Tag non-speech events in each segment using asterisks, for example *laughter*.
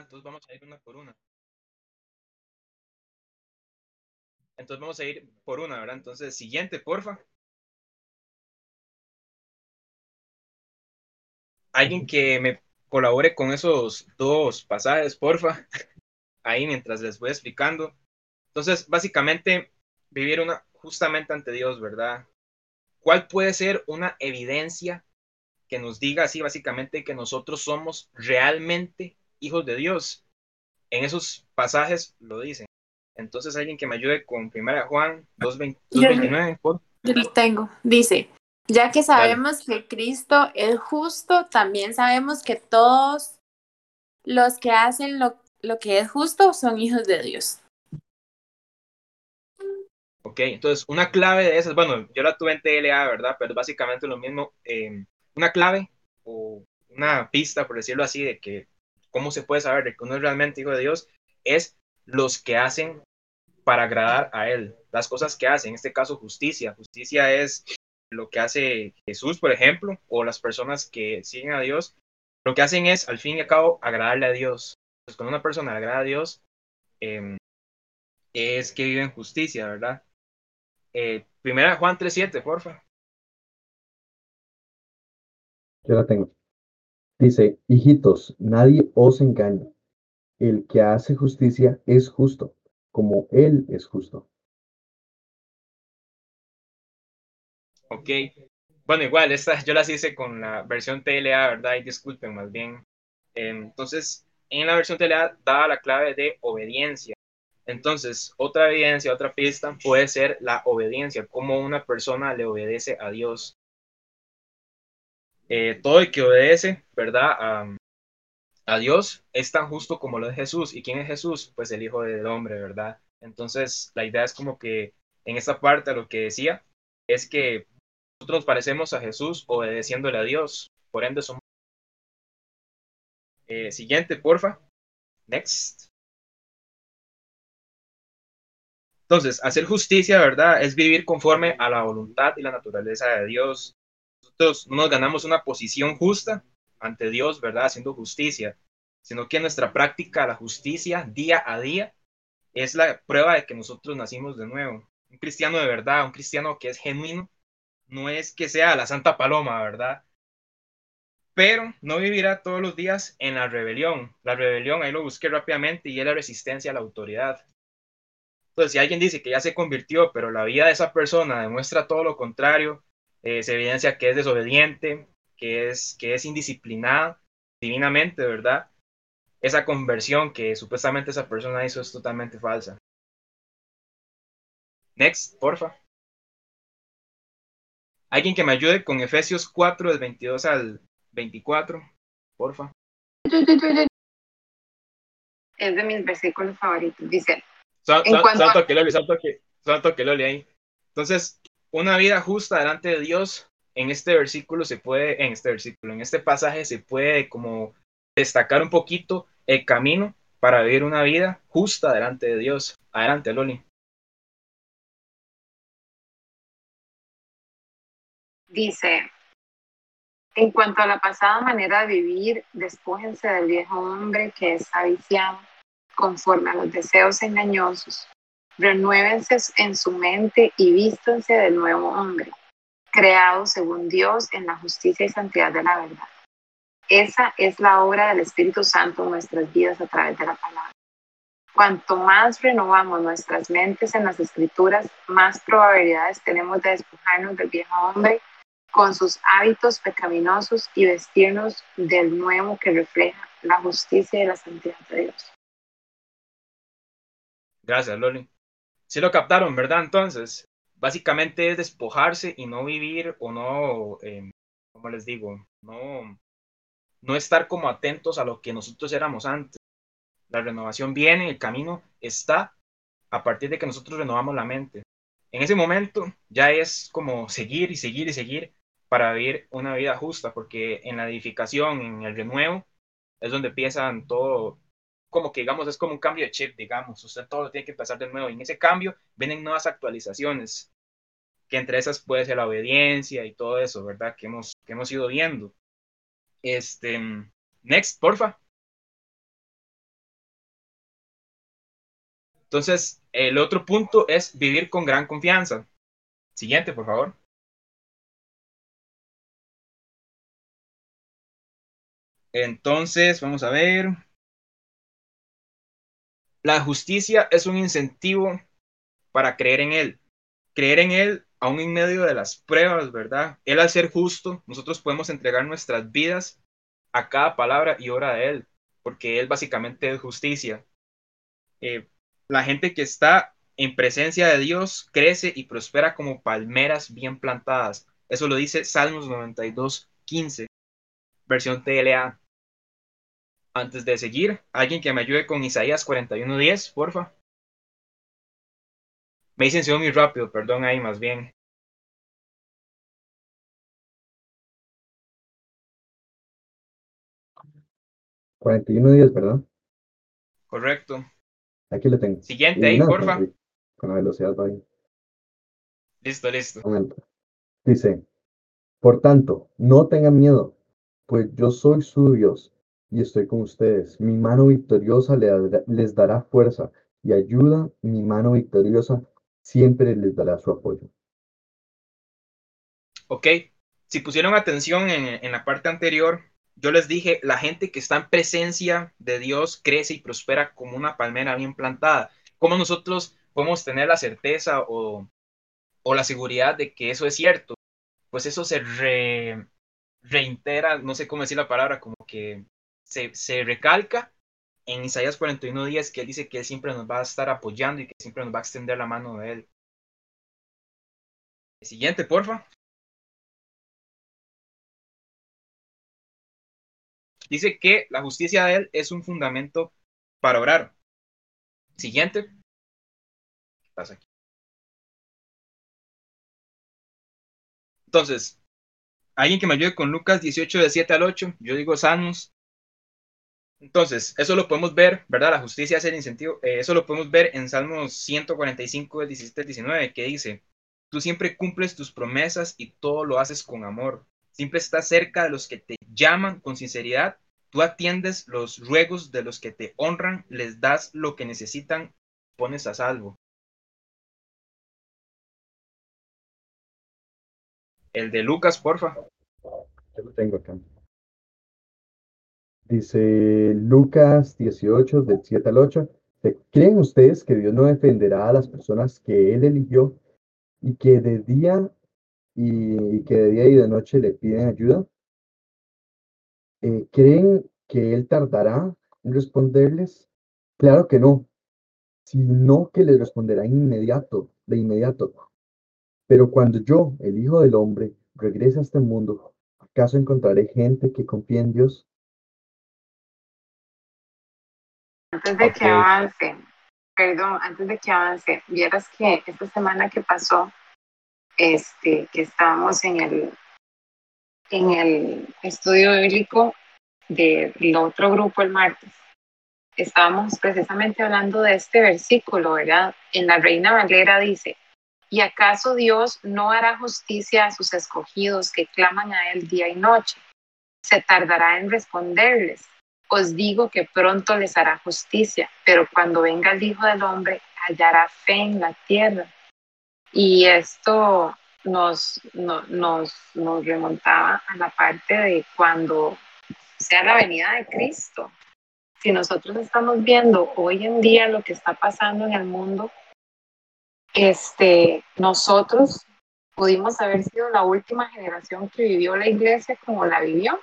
Entonces vamos a ir una por una. Entonces vamos a ir por una, ¿verdad? Entonces, siguiente, porfa. Alguien que me colabore con esos dos pasajes, porfa. Ahí mientras les voy explicando. Entonces, básicamente, vivir una justamente ante Dios, ¿verdad? ¿Cuál puede ser una evidencia que nos diga así básicamente que nosotros somos realmente hijos de Dios? En esos pasajes lo dicen. Entonces, alguien que me ayude con 1 Juan 2.29, por Yo lo tengo. Dice, ya que sabemos que Cristo es justo, también sabemos que todos los que hacen lo, lo que es justo son hijos de Dios. Ok, entonces una clave de esas, bueno, yo la tuve en TLA, ¿verdad? Pero básicamente lo mismo. Eh, una clave o una pista, por decirlo así, de que cómo se puede saber de que uno es realmente hijo de Dios, es los que hacen para agradar a Él, las cosas que hacen, en este caso justicia. Justicia es lo que hace Jesús, por ejemplo, o las personas que siguen a Dios. Lo que hacen es, al fin y al cabo, agradarle a Dios. Pues cuando una persona agrada a Dios, eh, es que vive en justicia, ¿verdad? Eh, primera Juan 3.7, porfa. Yo la tengo. Dice, hijitos, nadie os engañe. El que hace justicia es justo, como Él es justo. Ok. Bueno, igual, esta yo las hice con la versión TLA, ¿verdad? Y disculpen más bien. Entonces, en la versión TLA da la clave de obediencia. Entonces, otra evidencia, otra pista puede ser la obediencia, cómo una persona le obedece a Dios. Eh, todo el que obedece, ¿verdad? A, Dios es tan justo como lo es Jesús. ¿Y quién es Jesús? Pues el Hijo del Hombre, ¿verdad? Entonces, la idea es como que en esta parte lo que decía es que nosotros nos parecemos a Jesús obedeciéndole a Dios. Por ende, somos. Eh, siguiente, porfa. Next. Entonces, hacer justicia, ¿verdad? Es vivir conforme a la voluntad y la naturaleza de Dios. Nosotros no nos ganamos una posición justa ante Dios, ¿verdad? Haciendo justicia, sino que nuestra práctica, la justicia, día a día, es la prueba de que nosotros nacimos de nuevo. Un cristiano de verdad, un cristiano que es genuino, no es que sea la Santa Paloma, ¿verdad? Pero no vivirá todos los días en la rebelión. La rebelión, ahí lo busqué rápidamente, y es la resistencia a la autoridad. Entonces, si alguien dice que ya se convirtió, pero la vida de esa persona demuestra todo lo contrario, eh, se evidencia que es desobediente, que es, que es indisciplinada divinamente, ¿verdad? Esa conversión que supuestamente esa persona hizo es totalmente falsa. Next, porfa. Alguien que me ayude con Efesios 4, del 22 al 24, porfa. Es de mis versículos favoritos. Dice, Santo que Loli, santo que, santo que Loli ahí. Entonces, una vida justa delante de Dios, en este versículo se puede, en este versículo, en este pasaje se puede como destacar un poquito el camino para vivir una vida justa delante de Dios. Adelante, Loli. Dice, en cuanto a la pasada manera de vivir, despójense del viejo hombre que es aviciado conforme a los deseos engañosos. Renuévense en su mente y vístanse del nuevo hombre, creado según Dios en la justicia y santidad de la verdad. Esa es la obra del Espíritu Santo en nuestras vidas a través de la palabra. Cuanto más renovamos nuestras mentes en las escrituras, más probabilidades tenemos de despojarnos del viejo hombre con sus hábitos pecaminosos y vestirnos del nuevo que refleja la justicia y la santidad de Dios. Gracias, Loli. Si lo captaron, ¿verdad? Entonces, básicamente es despojarse y no vivir o no, eh, ¿cómo les digo? No, no estar como atentos a lo que nosotros éramos antes. La renovación viene, el camino está a partir de que nosotros renovamos la mente. En ese momento ya es como seguir y seguir y seguir para vivir una vida justa, porque en la edificación, en el renuevo, es donde empiezan todo, como que digamos, es como un cambio de chip, digamos, usted todo lo tiene que empezar de nuevo. Y en ese cambio vienen nuevas actualizaciones, que entre esas puede ser la obediencia y todo eso, ¿verdad? Que hemos, que hemos ido viendo. Este, next, porfa. Entonces, el otro punto es vivir con gran confianza. Siguiente, por favor. Entonces, vamos a ver. La justicia es un incentivo para creer en Él. Creer en Él aún en medio de las pruebas, ¿verdad? Él al ser justo, nosotros podemos entregar nuestras vidas a cada palabra y obra de Él, porque Él básicamente es justicia. Eh, la gente que está en presencia de Dios crece y prospera como palmeras bien plantadas. Eso lo dice Salmos 92, 15, versión TLA. Antes de seguir, alguien que me ayude con Isaías 41, 10, porfa. Me dicen muy rápido, perdón ahí más bien. 41 días, ¿verdad? Correcto. Aquí lo tengo. Siguiente ahí, porfa. Con la velocidad va ahí. Listo, listo. Dice, por tanto, no tengan miedo, pues yo soy su Dios y estoy con ustedes. Mi mano victoriosa les dará fuerza y ayuda. Mi mano victoriosa siempre les dará su apoyo. Ok, si pusieron atención en, en la parte anterior, yo les dije, la gente que está en presencia de Dios crece y prospera como una palmera bien plantada. ¿Cómo nosotros podemos tener la certeza o, la seguridad de que eso es cierto? Pues eso se reintera, no sé cómo decir la palabra, como que se, recalca en Isaías 41 días que él dice que él siempre nos va a estar apoyando y que siempre nos va a extender la mano de él. El siguiente, porfa. Dice que la justicia de él es un fundamento para orar. Siguiente. ¿Qué pasa aquí? Entonces, alguien que me ayude con Lucas 18 de 7 al 8, yo digo sanos. Entonces, eso lo podemos ver, ¿verdad? La justicia es el incentivo. Eh, eso lo podemos ver en Salmos 145, 17 al 19, que dice, tú siempre cumples tus promesas y todo lo haces con amor. Siempre estás cerca de los que te llaman con sinceridad. Tú atiendes los ruegos de los que te honran, les das lo que necesitan, pones a salvo. El de Lucas, porfa. Yo lo tengo. Dice Lucas 18, del 7 al 8. ¿Creen ustedes que Dios no defenderá a las personas que Él eligió y que de día y que de día y de noche le piden ayuda? Eh, ¿Creen que Él tardará en responderles? Claro que no, sino que les responderá inmediato, de inmediato. Pero cuando yo, el Hijo del Hombre, regrese a este mundo, ¿acaso encontraré gente que confíe en Dios? Antes de que avance, perdón, antes de que avance, vieras que esta semana que pasó, este, que estábamos en el, en el estudio bíblico del otro grupo el martes. Estábamos precisamente hablando de este versículo, ¿verdad? En la Reina Valera dice, ¿y acaso Dios no hará justicia a sus escogidos que claman a Él día y noche? Se tardará en responderles. Os digo que pronto les hará justicia, pero cuando venga el Hijo del Hombre, hallará fe en la tierra. Y esto nos, nos, nos remontaba a la parte de cuando sea la venida de Cristo. Si nosotros estamos viendo hoy en día lo que está pasando en el mundo, este, nosotros pudimos haber sido la última generación que vivió la iglesia como la vivió,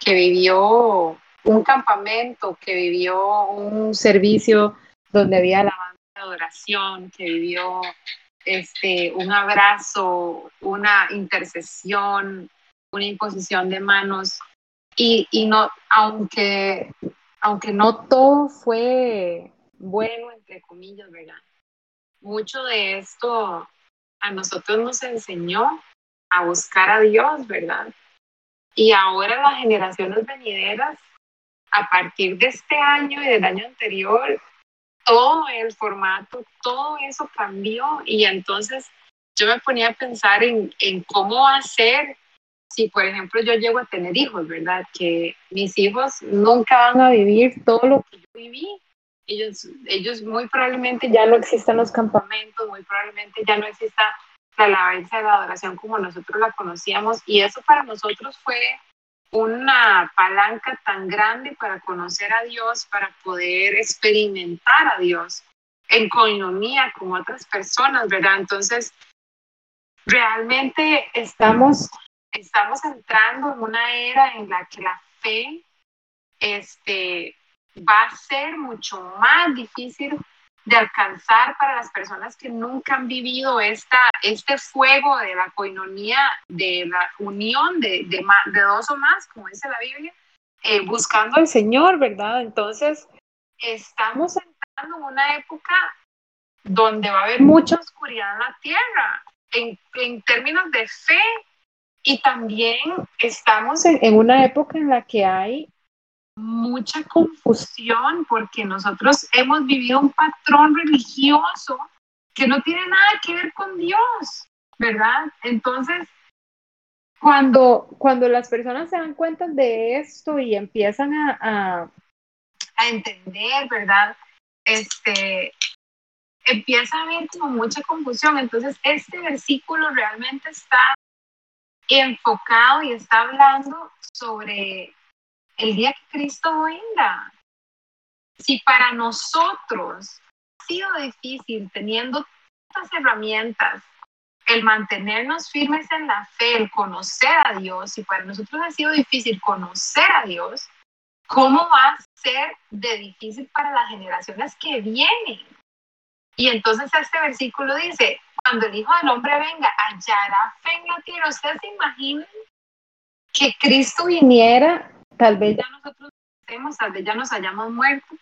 que vivió un campamento, que vivió un servicio donde había alabanza de adoración, que vivió este, un abrazo, una intercesión, una imposición de manos. Y, y no, aunque, aunque no todo fue bueno, entre comillas, ¿verdad? Mucho de esto a nosotros nos enseñó a buscar a Dios, ¿verdad? Y ahora las generaciones venideras, a partir de este año y del año anterior, todo el formato, todo eso cambió y entonces yo me ponía a pensar en, en cómo hacer si, por ejemplo, yo llego a tener hijos, ¿verdad? Que mis hijos nunca van a vivir todo lo que yo viví. Ellos, ellos muy probablemente ya no existan los campamentos, muy probablemente ya no exista la alabanza de la adoración como nosotros la conocíamos y eso para nosotros fue una palanca tan grande para conocer a Dios, para poder experimentar a Dios en coinonía con otras personas, ¿verdad? Entonces, realmente estamos, estamos entrando en una era en la que la fe este, va a ser mucho más difícil de alcanzar para las personas que nunca han vivido esta, este fuego de la coinonía, de la unión de, de, de dos o más, como dice la Biblia, eh, buscando al Señor, ¿verdad? Entonces, estamos entrando en una época donde va a haber mucha oscuridad en la tierra, en, en términos de fe, y también estamos en, en una época en la que hay mucha confusión porque nosotros hemos vivido un patrón religioso que no tiene nada que ver con Dios, ¿verdad? Entonces, cuando, cuando las personas se dan cuenta de esto y empiezan a, a, entender, ¿verdad? Este, empieza a haber como mucha confusión. Entonces, este versículo realmente está enfocado y está hablando sobre el día que Cristo venga. Si para nosotros ha sido difícil teniendo tantas herramientas, el mantenernos firmes en la fe, el conocer a Dios, si para nosotros ha sido difícil conocer a Dios, ¿cómo va a ser de difícil para las generaciones que vienen? Y entonces este versículo dice, cuando el Hijo del Hombre venga, hallará fe en la tierra. ¿Ustedes se imaginan que Cristo viniera Tal vez ya nosotros estemos, tal vez ya nos hayamos muerto,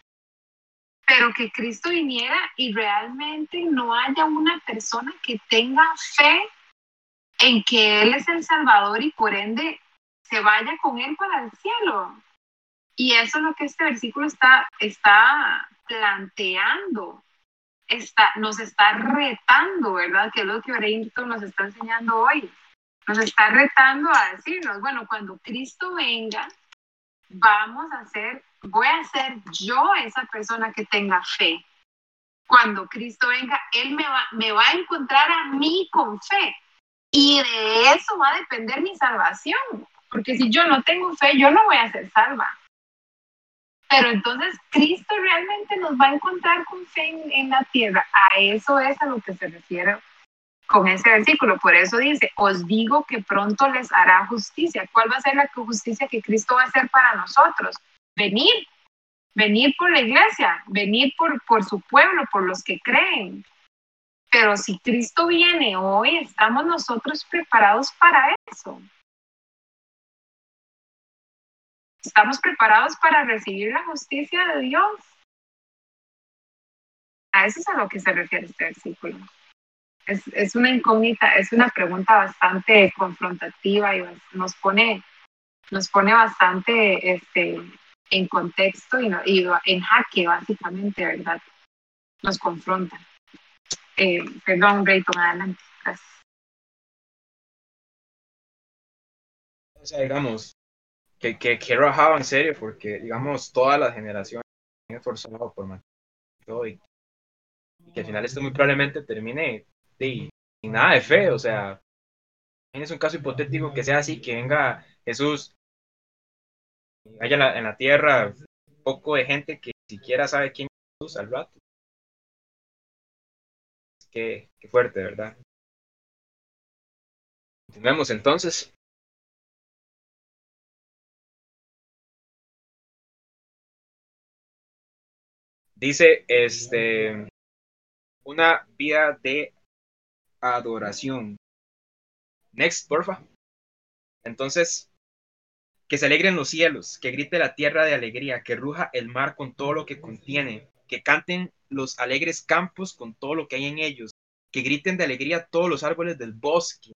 pero que Cristo viniera y realmente no haya una persona que tenga fe en que Él es el Salvador y por ende se vaya con Él para el cielo. Y eso es lo que este versículo está, está planteando, está, nos está retando, ¿verdad? Que es lo que Brento nos está enseñando hoy. Nos está retando a decirnos, bueno, cuando Cristo venga, vamos a ser, voy a ser yo esa persona que tenga fe. Cuando Cristo venga, Él me va, me va a encontrar a mí con fe. Y de eso va a depender mi salvación. Porque si yo no tengo fe, yo no voy a ser salva. Pero entonces Cristo realmente nos va a encontrar con fe en, en la tierra. A eso es a lo que se refiere con ese versículo. Por eso dice, os digo que pronto les hará justicia. ¿Cuál va a ser la justicia que Cristo va a hacer para nosotros? Venir, venir por la iglesia, venir por, su pueblo, por los que creen. Pero si Cristo viene hoy, estamos nosotros preparados para eso. Estamos preparados para recibir la justicia de Dios. A eso es a lo que se refiere este versículo es, es, una incógnita, es una pregunta bastante confrontativa y nos pone, nos pone bastante este, en contexto y, y en jaque, básicamente, ¿verdad? Nos confronta. Eh, perdón, Brayton, adelante. Gracias. O sea, digamos, que, que, que rajado en serio, porque, digamos, todas las generaciones han esforzado por mantener y, y que al final esto muy probablemente termine sin nada de fe, o sea, es un caso hipotético que sea así, que venga Jesús, haya en la, tierra un poco de gente que siquiera sabe quién es Jesús al rato. Qué fuerte, ¿verdad? Continuemos entonces. Dice, este, una vida de adoración. Next, porfa. Entonces, que se alegren los cielos, que grite la tierra de alegría, que ruja el mar con todo lo que contiene, que canten los alegres campos con todo lo que hay en ellos, que griten de alegría todos los árboles del bosque,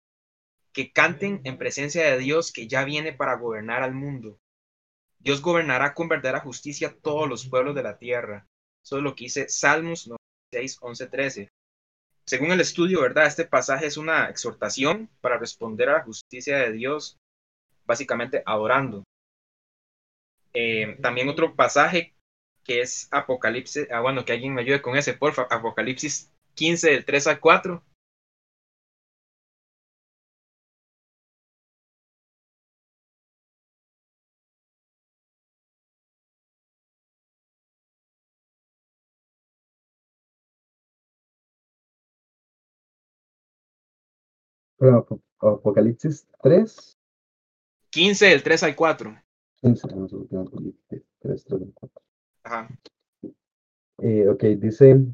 que canten en presencia de Dios que ya viene para gobernar al mundo. Dios gobernará con verdadera justicia todos los pueblos de la tierra. Eso es lo que dice Salmos 96, 11, 13 según el estudio, ¿verdad? Este pasaje es una exhortación para responder a la justicia de Dios, básicamente adorando. Eh, también otro pasaje que es Apocalipsis, ah, bueno, que alguien me ayude con ese, porfa, Apocalipsis 15 del 3 al 4. Apocalipsis 3. 15 del 3 al 4. 15, 3, 3 4. Ajá. Eh, ok, dice,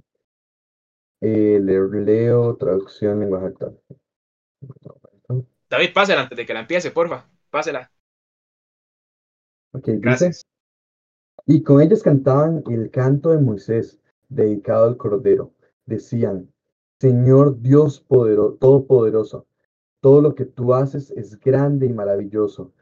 eh, le leo traducción en lenguaje actual. David, pásela antes de que la empiece, porfa. Pásela. Ok, dice, y con ellos cantaban el canto de Moisés, dedicado al Cordero. Decían, Señor Dios poderoso, todopoderoso, todo lo que tú haces es grande y maravilloso.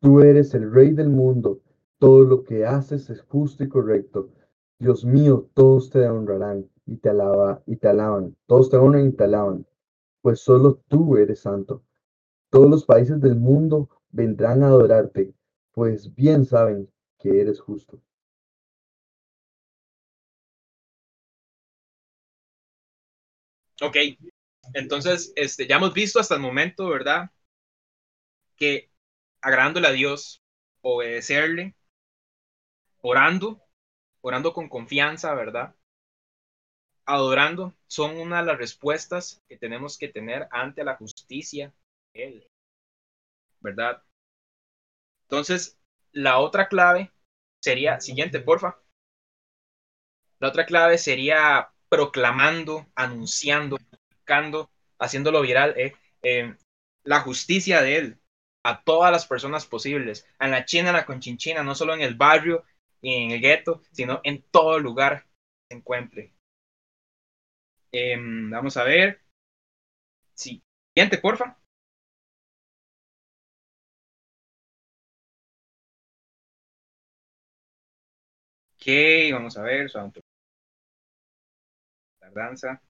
Tú eres el Rey del mundo. Todo lo que haces es justo y correcto. Dios mío, todos te honrarán y te, alaba, y te alaban. Todos te honran y te alaban, pues solo tú eres santo. Todos los países del mundo vendrán a adorarte, pues bien saben que eres justo. Ok, entonces, este, ya hemos visto hasta el momento, ¿verdad? Que agradándole a Dios, obedecerle, orando, orando con confianza, ¿verdad? Adorando, son una de las respuestas que tenemos que tener ante la justicia de Él, ¿verdad? Entonces, la otra clave sería, siguiente, porfa. La otra clave sería proclamando, anunciando, haciéndolo viral, eh, eh, la justicia de él a todas las personas posibles, en la China, en la Conchinchina, no solo en el barrio y en el gueto, sino en todo lugar que se encuentre. Em, vamos a ver. Sí. Siguiente, porfa. Ok, vamos a ver. Tardanza.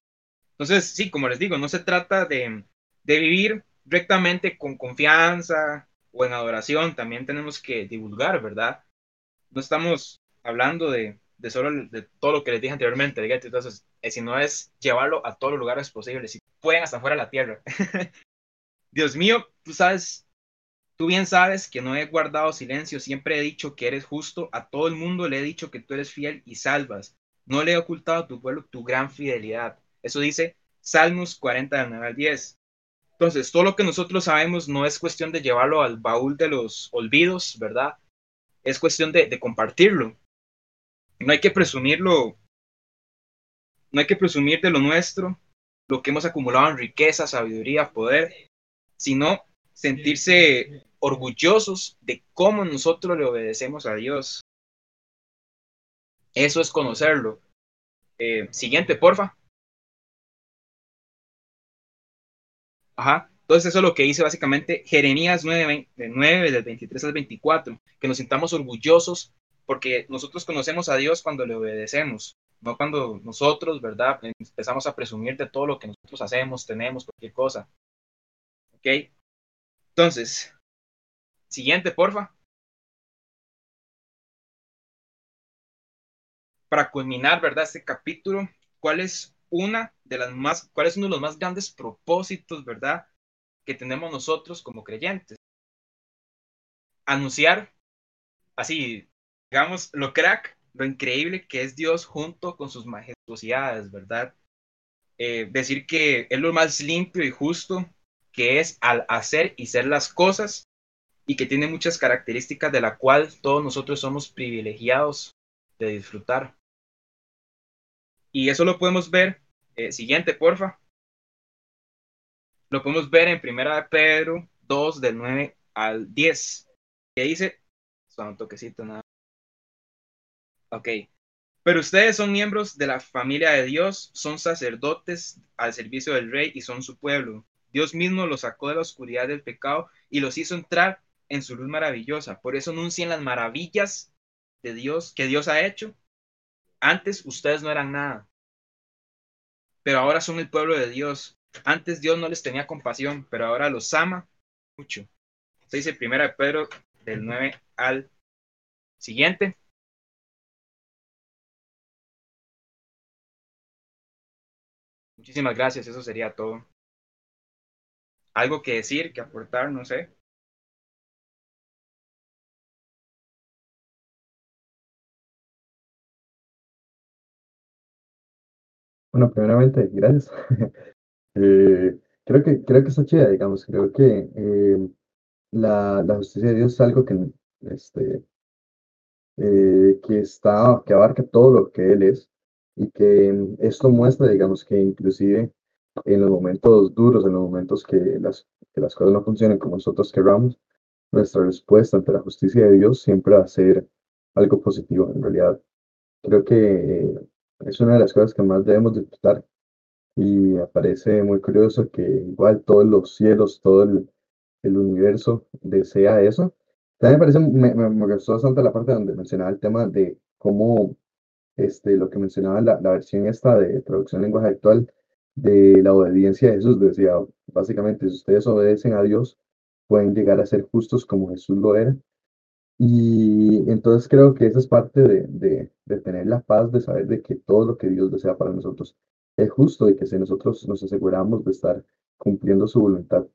Entonces, sí, como les digo, no se trata de, vivir rectamente con confianza o en adoración, también tenemos que divulgar, ¿verdad? No estamos hablando de, solo de todo lo que les dije anteriormente, entonces, eh, sino es llevarlo a todos los lugares posibles, si pueden hasta fuera de la tierra. *laughs* Dios mío, tú sabes, tú bien sabes que no he guardado silencio, siempre he dicho que eres justo, a todo el mundo le he dicho que tú eres fiel y salvas, no le he ocultado a tu pueblo tu gran fidelidad. Eso dice Salmos 40 del 9 al 10. Entonces, todo lo que nosotros sabemos no es cuestión de llevarlo al baúl de los olvidos, ¿verdad? Es cuestión de, compartirlo. No hay que presumirlo, no hay que presumir de lo nuestro, lo que hemos acumulado en riqueza, sabiduría, poder, sino sentirse orgullosos de cómo nosotros le obedecemos a Dios. Eso es conocerlo. Eh, siguiente, porfa. Ajá. Entonces eso es lo que dice básicamente Jeremías 9, 9, del 23 al 24, que nos sintamos orgullosos porque nosotros conocemos a Dios cuando le obedecemos, no cuando nosotros, ¿verdad? Empezamos a presumir de todo lo que nosotros hacemos, tenemos, cualquier cosa. ¿Ok? Entonces, siguiente, porfa. Para culminar, ¿verdad? Este capítulo, ¿cuál es una de las más, cuál es uno de los más grandes propósitos, ¿verdad? Que tenemos nosotros como creyentes. Anunciar, así, digamos, lo crack, lo increíble que es Dios junto con sus majestuosidades, ¿verdad? Eh, decir que es lo más limpio y justo que es al hacer y ser las cosas y que tiene muchas características de la cual todos nosotros somos privilegiados de disfrutar. Y eso lo podemos ver. Eh, siguiente, porfa. Lo podemos ver en Primera de Pedro 2, del 9 al 10. Que dice, son un toquecito nada. Ok. Pero ustedes son miembros de la familia de Dios, son sacerdotes al servicio del rey y son su pueblo. Dios mismo los sacó de la oscuridad del pecado y los hizo entrar en su luz maravillosa. Por eso anuncien las maravillas de Dios que Dios ha hecho antes ustedes no eran nada, pero ahora son el pueblo de Dios. Antes Dios no les tenía compasión, pero ahora los ama mucho. Se dice primera de Pedro del 9 al siguiente. Muchísimas gracias, eso sería todo. ¿Algo que decir, que aportar? No sé. Bueno, primeramente, gracias. *laughs* Eh, creo que, creo que está chida, digamos, creo que eh, la, la justicia de Dios es algo que, este, eh, que está, que abarca todo lo que Él es y que esto muestra, digamos, que inclusive en los momentos duros, en los momentos que las, que las cosas no funcionen como nosotros queramos, nuestra respuesta ante la justicia de Dios siempre va a ser algo positivo. En realidad, creo que es una de las cosas que más debemos disfrutar y me parece muy curioso que igual todos los cielos, todo el, universo desea eso. También me parece, me, me, gustó bastante la parte donde mencionaba el tema de cómo este, lo que mencionaba la, la versión esta de traducción lenguaje actual de la obediencia de Jesús. Decía, básicamente, si ustedes obedecen a Dios, pueden llegar a ser justos como Jesús lo era. Y entonces creo que esa es parte de, de, tener la paz, de saber de que todo lo que Dios desea para nosotros es justo y que si nosotros nos aseguramos de estar cumpliendo su voluntad,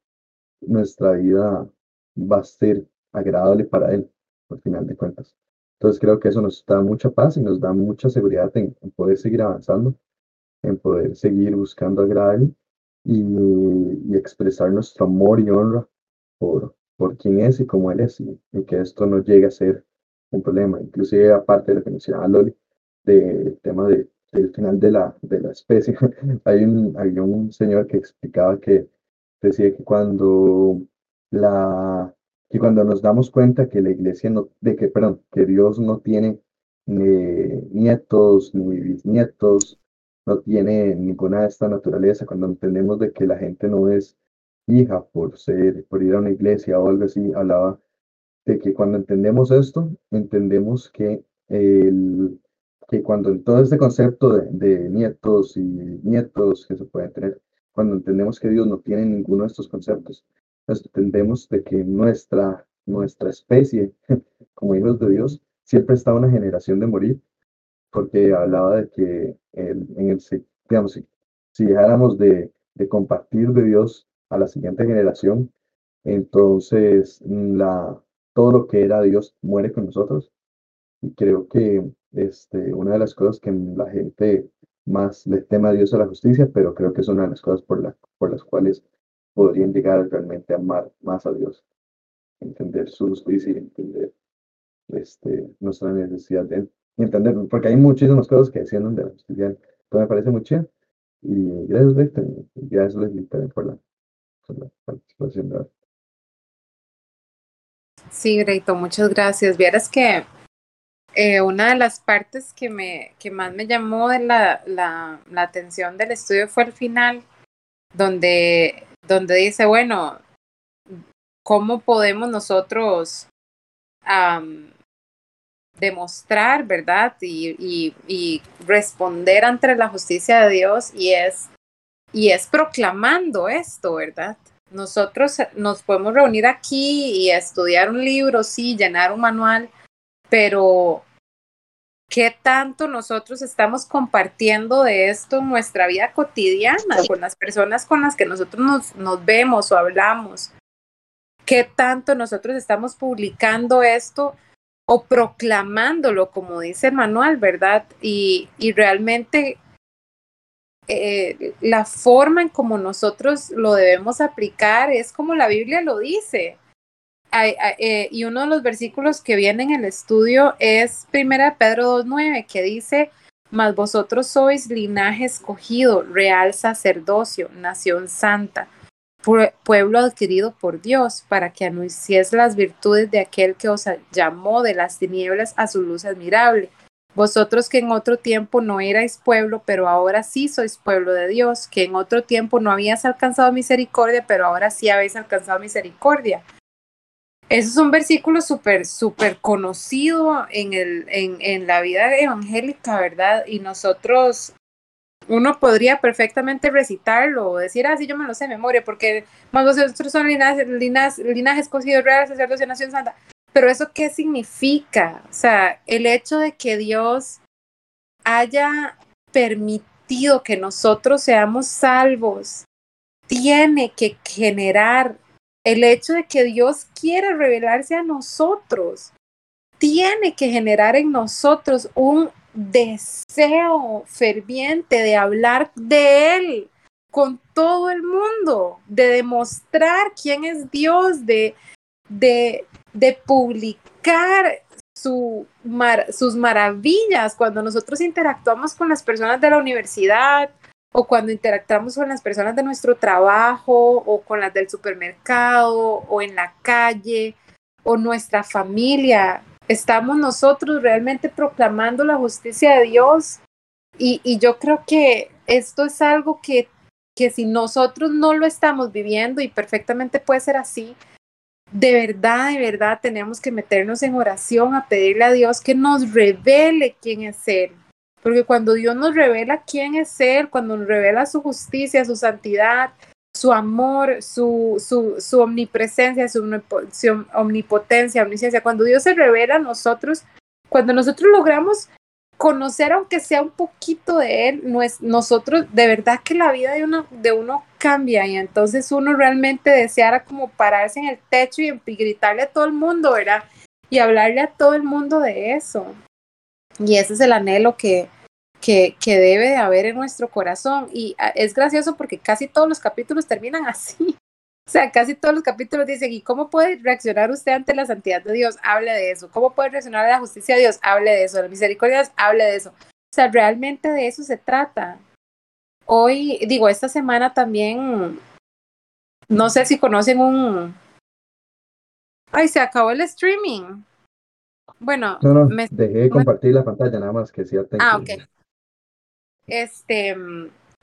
nuestra vida va a ser agradable para Él, al final de cuentas. Entonces creo que eso nos da mucha paz y nos da mucha seguridad en, poder seguir avanzando, en poder seguir buscando agradarle y, y, expresar nuestro amor y honra por, por quién es y cómo Él es, y, que esto no llegue a ser un problema. Inclusive aparte de lo que mencionaba Loli, del tema de el final de la, de la especie. *laughs* hay un, hay un señor que explicaba que decía que cuando la que cuando nos damos cuenta que la iglesia no, de que, perdón, que Dios no tiene nietos ni bisnietos, no tiene ninguna de esta naturaleza, cuando entendemos de que la gente no es hija por ser, por ir a una iglesia o algo así, hablaba de que cuando entendemos esto, entendemos que el, que cuando todo este concepto de, nietos y nietos que se pueden tener, cuando entendemos que Dios no tiene ninguno de estos conceptos, pues entendemos de que nuestra, nuestra especie, *laughs* como hijos de Dios, siempre está una generación de morir, porque hablaba de que en el, digamos, si, si dejáramos de, de compartir de Dios a la siguiente generación, entonces la, todo lo que era Dios muere con nosotros. Y creo que este, una de las cosas que la gente más le teme a Dios a la justicia, pero creo que es una de las cosas por, la, por las cuales podrían llegar realmente a amar más a Dios, entender su justicia y entender este, nuestra necesidad de entender, porque hay muchísimas cosas que decían de la justicia, entonces me parece muy chido. Y gracias, Víctor, gracias, por la, por la participación. Sí, Greito, muchas gracias. Vieras que eh, una de las partes que, me, que más me llamó la, la, la, atención del estudio fue el final, donde, donde dice, bueno, ¿cómo podemos nosotros demostrar, verdad? Y, y, responder ante la justicia de Dios y es, y es proclamando esto, ¿verdad? Nosotros nos podemos reunir aquí y estudiar un libro, sí, llenar un manual, pero ¿qué tanto nosotros estamos compartiendo de esto en nuestra vida cotidiana con las personas con las que nosotros nos, nos vemos o hablamos? ¿Qué tanto nosotros estamos publicando esto o proclamándolo, como dice el manual, verdad? Y, y realmente eh, la forma en como nosotros lo debemos aplicar es como la Biblia lo dice. Eh, y uno de los versículos que viene en el estudio es 1 Pedro 2.9, que dice, mas vosotros sois linaje escogido, real sacerdocio, nación santa, pueblo adquirido por Dios, para que anunciéis las virtudes de aquel que os llamó de las tinieblas a su luz admirable. Vosotros que en otro tiempo no erais pueblo, pero ahora sí sois pueblo de Dios, que en otro tiempo no habías alcanzado misericordia, pero ahora sí habéis alcanzado misericordia eso es un versículo súper, súper conocido en, el, en, en la vida evangélica, ¿verdad? Y nosotros, uno podría perfectamente recitarlo o decir, ah, sí, yo me lo sé de memoria, porque más vosotros son linajes, linajes, linajes escogidos, reales, sacerdocio, nación santa. Pero eso, ¿qué significa? O sea, el hecho de que Dios haya permitido que nosotros seamos salvos tiene que generar el hecho de que Dios quiere revelarse a nosotros. Tiene que generar en nosotros un deseo ferviente de hablar de Él con todo el mundo, de demostrar quién es Dios, de, de, de publicar su, sus maravillas cuando nosotros interactuamos con las personas de la universidad o cuando interactuamos con las personas de nuestro trabajo o con las del supermercado o en la calle o nuestra familia. Estamos nosotros realmente proclamando la justicia de Dios y, y yo creo que esto es algo que, que si nosotros no lo estamos viviendo y perfectamente puede ser así, de verdad, de verdad tenemos que meternos en oración a pedirle a Dios que nos revele quién es Él. Porque cuando Dios nos revela quién es Él, cuando nos revela su justicia, su santidad, su amor, su, su, su omnipresencia, su, omnipotencia, omnisciencia, cuando Dios se revela a nosotros, cuando nosotros logramos conocer aunque sea un poquito de él, no es, nosotros, de verdad que la vida de uno, de uno cambia y entonces uno realmente deseara como pararse en el techo y, gritarle a todo el mundo, ¿verdad? Y hablarle a todo el mundo de eso. Y ese es el anhelo que, que, que debe de haber en nuestro corazón. Y ah, es gracioso porque casi todos los capítulos terminan *laughs* así. O sea, casi todos los capítulos dicen, ¿y cómo puede reaccionar usted ante la santidad de Dios? Hable de eso. ¿Cómo puede reaccionar a la justicia de Dios? Hable de eso. A la misericordia de Dios, hable de eso. O sea, realmente de eso se trata. Hoy, digo, esta semana también, no sé si conocen un... Ay, se acabó el streaming. Bueno, no, no, me... dejé de compartir la pantalla nada más que sí. Ah, ok. Este,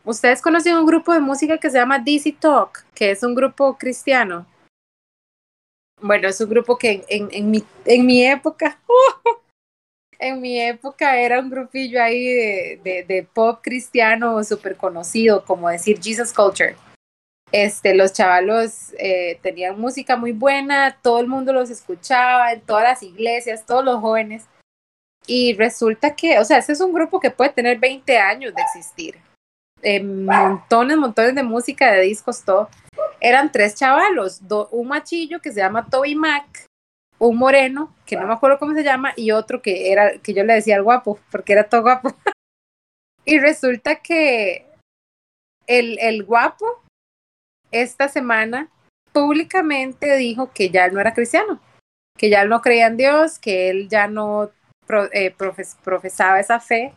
¿Ustedes conocen un grupo de música que se llama DC Talk, que es un grupo cristiano? Bueno, es un grupo que en, en, mi, en mi época, *laughs* en mi época era un grupillo ahí de, de, de pop cristiano súper conocido, como decir Jesus Culture. Este, los chavalos eh, tenían música muy buena, todo el mundo los escuchaba en todas las iglesias, todos los jóvenes. Y resulta que, o sea, ese es un grupo que puede tener 20 años de existir eh, montones, montones de música, de discos, todo. Eran tres chavalos, un machillo que se llama Toby Mac, un moreno, que no me acuerdo cómo se llama, y otro que era, que yo le decía el guapo, porque era todo guapo. *laughs* y resulta que el, el guapo esta semana públicamente dijo que ya no era cristiano, que ya no creía en Dios, que él ya no eh, profesaba esa fe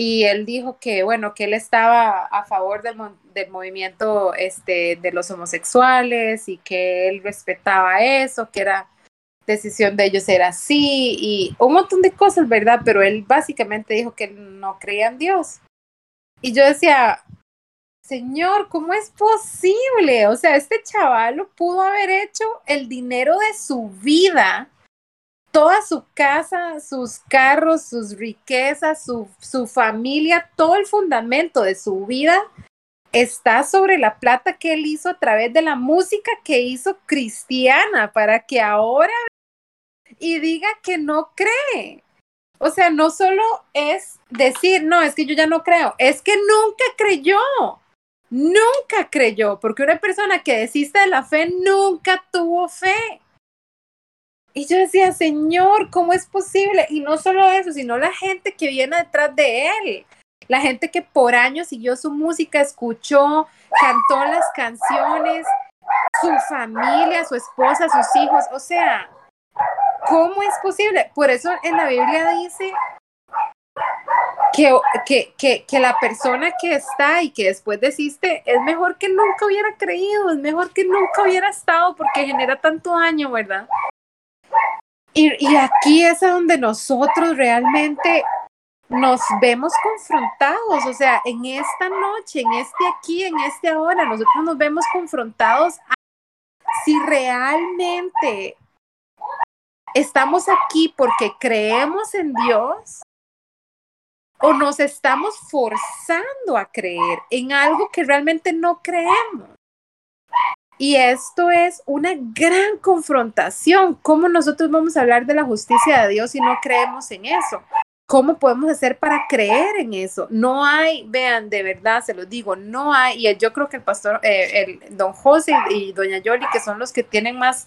y él dijo que, bueno, que él estaba a favor del, del, movimiento este, de los homosexuales y que él respetaba eso, que era decisión de ellos era así y un montón de cosas, ¿verdad? Pero él básicamente dijo que no creía en Dios. Y yo decía, Señor, ¿cómo es posible? O sea, este chaval pudo haber hecho el dinero de su vida toda su casa, sus carros, sus riquezas, su, su familia, todo el fundamento de su vida está sobre la plata que él hizo a través de la música que hizo cristiana para que ahora y diga que no cree. O sea, no solo es decir, no, es que yo ya no creo, es que nunca creyó, nunca creyó, porque una persona que desiste de la fe nunca tuvo fe. Y yo decía, Señor, ¿cómo es posible? Y no solo eso, sino la gente que viene detrás de él. La gente que por años siguió su música, escuchó, cantó las canciones, su familia, su esposa, sus hijos. O sea, ¿cómo es posible? Por eso en la Biblia dice que, que, que, que, la persona que está y que después desiste es mejor que nunca hubiera creído, es mejor que nunca hubiera estado porque genera tanto daño, ¿verdad? Y, aquí es donde nosotros realmente nos vemos confrontados, o sea, en esta noche, en este aquí, en este ahora, nosotros nos vemos confrontados a si realmente estamos aquí porque creemos en Dios o nos estamos forzando a creer en algo que realmente no creemos. Y esto es una gran confrontación. ¿Cómo nosotros vamos a hablar de la justicia de Dios si no creemos en eso? ¿Cómo podemos hacer para creer en eso? No hay, vean, de verdad, se los digo, no hay, y yo creo que el pastor, eh, el don José y doña Yoli, que son los que tienen más,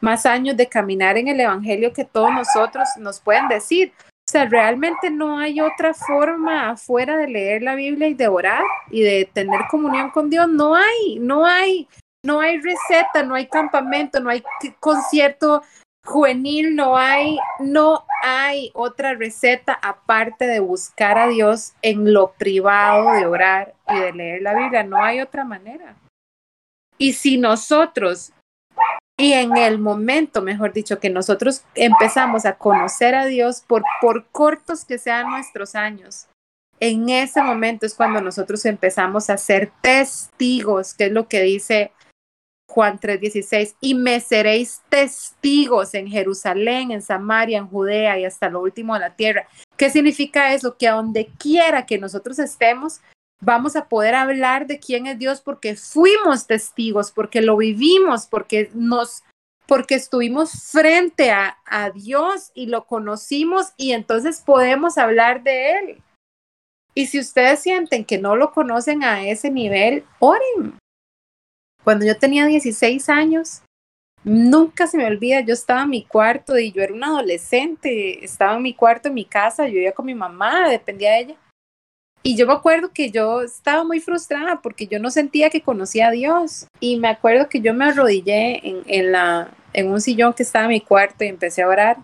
más años de caminar en el Evangelio que todos nosotros nos pueden decir. O sea, realmente no hay otra forma afuera de leer la Biblia y de orar y de tener comunión con Dios. No hay, no hay, no hay receta, no hay campamento, no hay concierto juvenil, no hay, no hay otra receta aparte de buscar a Dios en lo privado, de orar y de leer la Biblia. No hay otra manera. Y si nosotros, y en el momento, mejor dicho, que nosotros empezamos a conocer a Dios por, por cortos que sean nuestros años, en ese momento es cuando nosotros empezamos a ser testigos, que es lo que dice Juan 3:16, y me seréis testigos en Jerusalén, en Samaria, en Judea y hasta lo último de la tierra. ¿Qué significa eso? Que a donde quiera que nosotros estemos, vamos a poder hablar de quién es Dios porque fuimos testigos, porque lo vivimos, porque nos porque estuvimos frente a, a Dios y lo conocimos y entonces podemos hablar de Él. Y si ustedes sienten que no lo conocen a ese nivel, oren, cuando yo tenía 16 años, nunca se me olvida, yo estaba en mi cuarto y yo era una adolescente, estaba en mi cuarto, en mi casa, yo vivía con mi mamá, dependía de ella. Y yo me acuerdo que yo estaba muy frustrada porque yo no sentía que conocía a Dios. Y me acuerdo que yo me arrodillé en, en, la, en un sillón que estaba en mi cuarto y empecé a orar.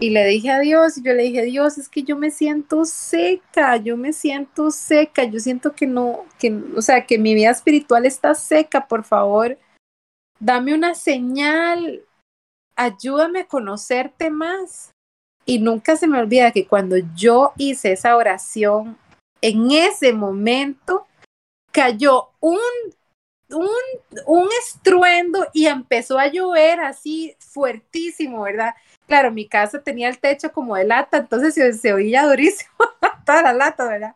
Y le dije a Dios, y yo le dije, Dios, es que yo me siento seca, yo me siento seca, yo siento que no, que, o sea, que mi vida espiritual está seca, por favor, dame una señal, ayúdame a conocerte más. Y nunca se me olvida que cuando yo hice esa oración, en ese momento cayó un, un, un estruendo y empezó a llover así fuertísimo, ¿verdad? claro, mi casa tenía el techo como de lata, entonces se, oía durísimo *laughs* toda la lata, ¿verdad?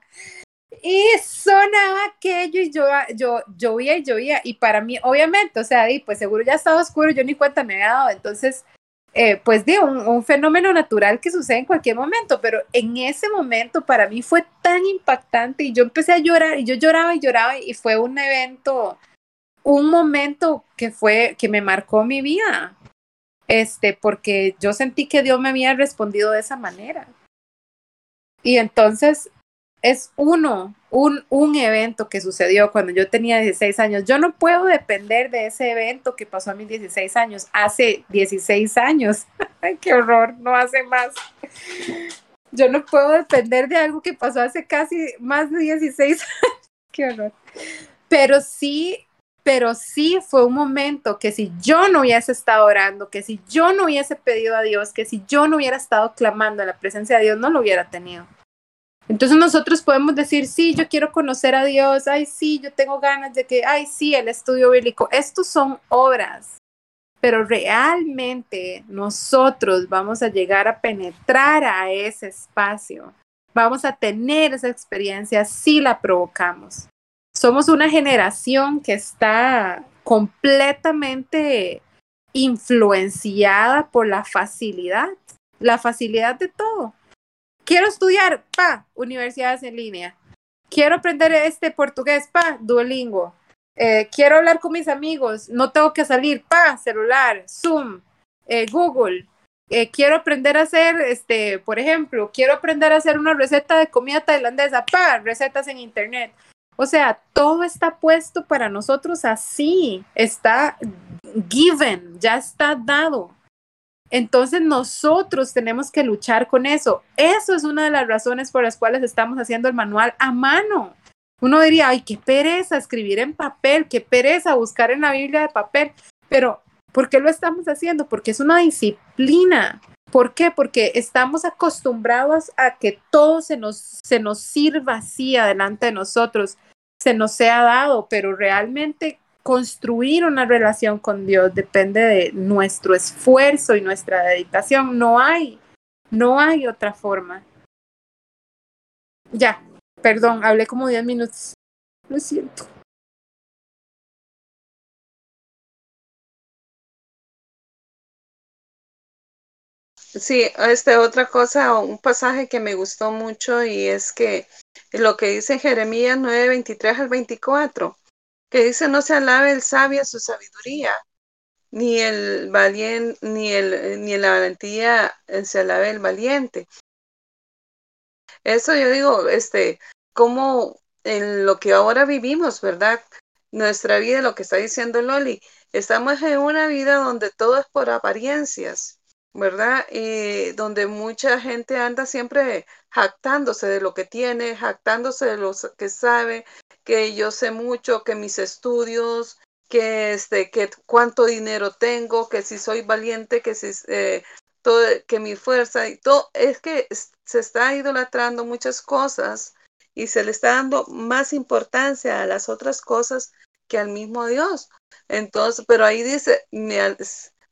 Y sonaba aquello y yo, yo llovía y llovía. Y para mí, obviamente, o sea, y pues seguro ya estaba oscuro, yo ni cuenta me había dado. Entonces, eh, pues digo, un, un, fenómeno natural que sucede en cualquier momento, pero en ese momento para mí fue tan impactante y yo empecé a llorar y yo lloraba y lloraba y fue un evento, un momento que fue, que me marcó mi vida este, porque yo sentí que Dios me había respondido de esa manera. Y entonces es uno, un, un evento que sucedió cuando yo tenía 16 años. Yo no puedo depender de ese evento que pasó a mis 16 años, hace 16 años. *laughs* Ay, qué horror, no hace más. Yo no puedo depender de algo que pasó hace casi más de 16 *laughs* años. qué horror. Pero sí pero sí fue un momento que si yo no hubiese estado orando, que si yo no hubiese pedido a Dios, que si yo no hubiera estado clamando a la presencia de Dios, no lo hubiera tenido. Entonces nosotros podemos decir, sí, yo quiero conocer a Dios, ay, sí, yo tengo ganas de que, ay, sí, el estudio bíblico, estos son obras, pero realmente nosotros vamos a llegar a penetrar a ese espacio, vamos a tener esa experiencia si la provocamos somos una generación que está completamente influenciada por la facilidad, la facilidad de todo. Quiero estudiar, pa, universidades en línea. Quiero aprender este portugués, pa, Duolingo. Eh, quiero hablar con mis amigos, no tengo que salir, pa, celular, Zoom, eh, Google. Eh, quiero aprender a hacer, este, por ejemplo, quiero aprender a hacer una receta de comida tailandesa, pa, recetas en internet. O sea, todo está puesto para nosotros así, está given, ya está dado. Entonces nosotros tenemos que luchar con eso. Eso es una de las razones por las cuales estamos haciendo el manual a mano. Uno diría, ay, qué pereza escribir en papel, qué pereza buscar en la Biblia de papel. Pero, ¿por qué lo estamos haciendo? Porque es una disciplina. ¿Por qué? Porque estamos acostumbrados a que todo se nos, se nos sirva así adelante de nosotros, se nos sea dado, pero realmente construir una relación con Dios depende de nuestro esfuerzo y nuestra dedicación. No hay, no hay otra forma. Ya, perdón, hablé como 10 minutos. Lo siento. Sí, este otra cosa, un pasaje que me gustó mucho y es que lo que dice Jeremías 9, 23 al 24, que dice no se alabe el sabio a su sabiduría, ni el valiente, ni el, ni la valentía eh, se alabe el valiente. Eso yo digo, este, como en lo que ahora vivimos, ¿verdad? Nuestra vida, lo que está diciendo Loli, estamos en una vida donde todo es por apariencias ¿verdad? Y donde mucha gente anda siempre jactándose de lo que tiene, jactándose de lo que sabe, que yo sé mucho, que mis estudios, que este, que cuánto dinero tengo, que si soy valiente, que si eh, todo, que mi fuerza y todo, es que se está idolatrando muchas cosas y se le está dando más importancia a las otras cosas que al mismo Dios. Entonces, pero ahí dice, me,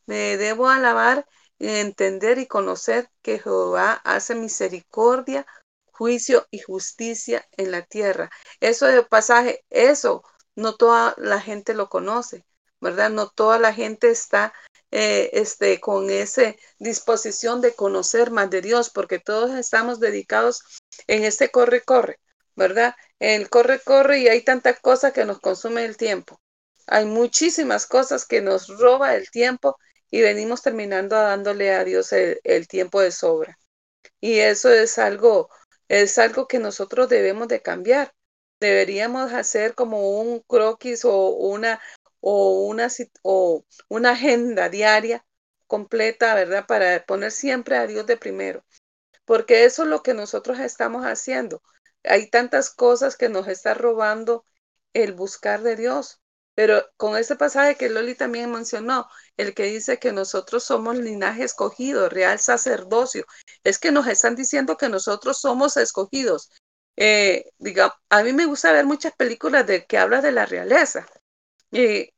me debo alabar entender y conocer que Jehová hace misericordia, juicio y justicia en la tierra. Eso de pasaje, eso no toda la gente lo conoce, ¿verdad? No toda la gente está eh, este, con esa disposición de conocer más de Dios, porque todos estamos dedicados en este corre-corre, ¿verdad? El corre-corre y hay tantas cosas que nos consumen el tiempo. Hay muchísimas cosas que nos roba el tiempo y venimos terminando dándole a Dios el, tiempo de sobra. Y eso es algo, es algo que nosotros debemos de cambiar. Deberíamos hacer como un croquis o una, o una, o una agenda diaria completa, ¿verdad? Para poner siempre a Dios de primero. Porque eso es lo que nosotros estamos haciendo. Hay tantas cosas que nos está robando el buscar de Dios. Pero con ese pasaje que Loli también mencionó, el que dice que nosotros somos linaje escogido, real sacerdocio, es que nos están diciendo que nosotros somos escogidos. Eh, a mí me gusta ver muchas películas de que habla de la realeza. Y,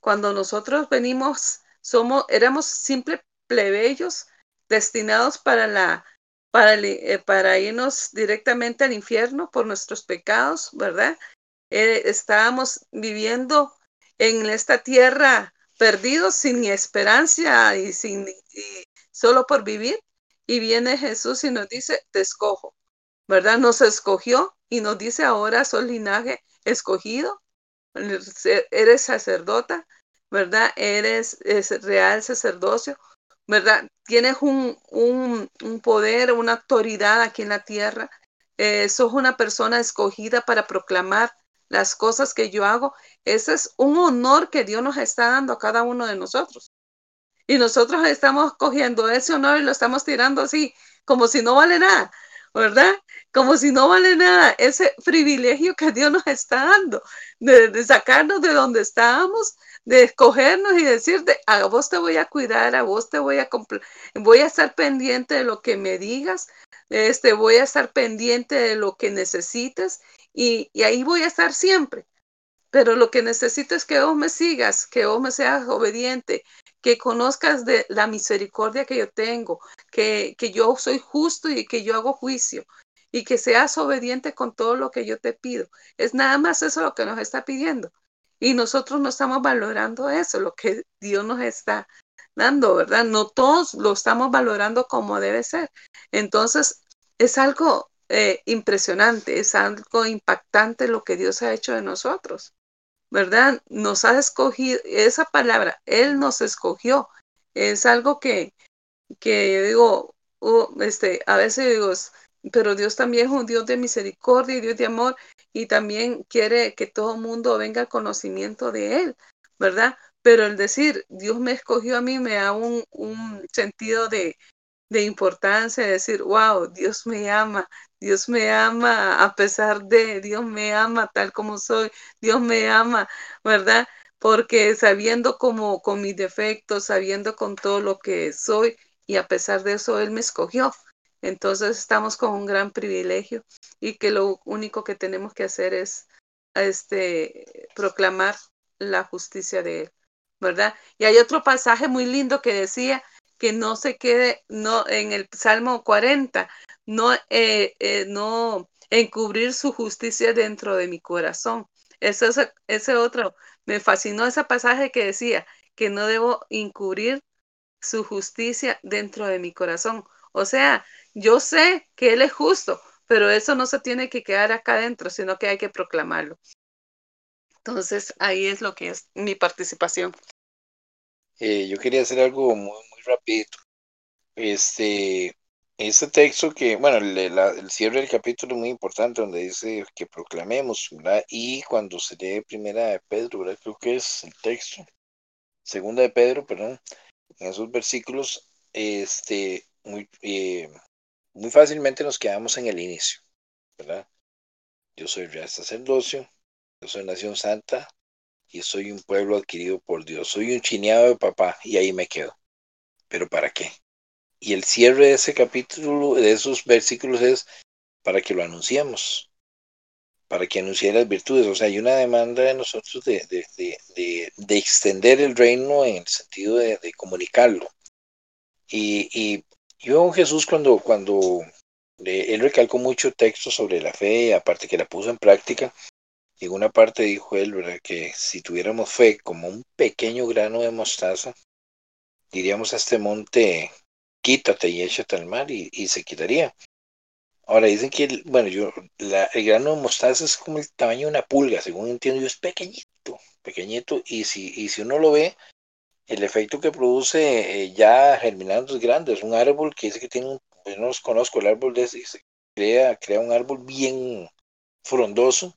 cuando nosotros venimos, somos, éramos simples plebeyos destinados para la eh, para irnos directamente al infierno por nuestros pecados, ¿verdad? Eh, estábamos viviendo en esta tierra perdidos sin esperanza y sin solo por vivir. Y viene Jesús y nos dice, te escojo, ¿verdad? Nos escogió y nos dice ahora, soy linaje escogido, eres sacerdota, ¿verdad? Eres, real sacerdocio, ¿verdad? Tienes un, un, poder, una autoridad aquí en la tierra. Eh, sos una persona escogida para proclamar las cosas que yo hago. Ese es un honor que Dios nos está dando a cada uno de nosotros. Y nosotros estamos cogiendo ese honor y lo estamos tirando así, como si no vale nada, ¿verdad? Como si no vale nada ese privilegio que Dios nos está dando, de, sacarnos de donde estábamos, de escogernos y decirte, a vos te voy a cuidar, a vos te voy a voy a estar pendiente de lo que me digas, este, voy a estar pendiente de lo que necesites y, ahí voy a estar siempre. Pero lo que necesito es que vos me sigas, que vos me seas obediente, que conozcas de la misericordia que yo tengo, que, que yo soy justo y que yo hago juicio y que seas obediente con todo lo que yo te pido. Es nada más eso lo que nos está pidiendo. Y nosotros no estamos valorando eso, lo que Dios nos está dando, ¿verdad? No todos lo estamos valorando como debe ser. Entonces, es algo eh, impresionante, es algo impactante lo que Dios ha hecho de nosotros, ¿verdad? Nos ha escogido, esa palabra, Él nos escogió, es algo que, que yo digo, uh, este, a veces digo, pero Dios también es un Dios de misericordia y Dios de amor y también quiere que todo el mundo venga al conocimiento de Él, ¿verdad? Pero el decir, Dios me escogió a mí me da un, un sentido de, de importancia, de decir, wow, Dios me ama, Dios me ama a pesar de, Dios me ama tal como soy, Dios me ama, ¿verdad? Porque sabiendo como con mis defectos, sabiendo con todo lo que soy y a pesar de eso Él me escogió. Entonces estamos con un gran privilegio y que lo único que tenemos que hacer es este, proclamar la justicia de Él, ¿verdad? Y hay otro pasaje muy lindo que decía, que no se quede no en el Salmo 40, no, eh, eh, no encubrir su justicia dentro de mi corazón. Ese, ese otro, me fascinó ese pasaje que decía que no debo encubrir su justicia dentro de mi corazón. O sea, yo sé que Él es justo, pero eso no se tiene que quedar acá adentro, sino que hay que proclamarlo. Entonces, ahí es lo que es mi participación. Eh, yo quería hacer algo muy, rapidito. Este, este texto que, bueno, el, el, cierre del capítulo es muy importante, donde dice que proclamemos, ¿verdad? Y cuando se lee primera de Pedro, ¿verdad? Creo que es el texto, segunda de Pedro, perdón, en esos versículos, este, muy, eh, muy fácilmente nos quedamos en el inicio, ¿verdad? Yo soy real sacerdocio, yo soy nación santa y soy un pueblo adquirido por Dios. Soy un chineado de papá y ahí me quedo. ¿Pero para qué? Y el cierre de ese capítulo, de esos versículos es para que lo anunciemos, para que anuncie las virtudes. O sea, hay una demanda de nosotros de, de, de, de extender el reino en el sentido de, comunicarlo. Y, y yo Jesús cuando, cuando él recalcó mucho texto sobre la fe, aparte que la puso en práctica, en una parte dijo él. Que si tuviéramos fe como un pequeño grano de mostaza, diríamos a este monte, quítate y échate al mar y, se quitaría. Ahora dicen que, bueno, yo, el grano de mostaza es como el tamaño de una pulga, según entiendo yo, es pequeñito, pequeñito, y si, y si uno lo ve, el efecto que produce eh, ya germinando es grande, es un árbol que dice que tiene un, no los conozco, el árbol de ese, crea, crea un árbol bien frondoso,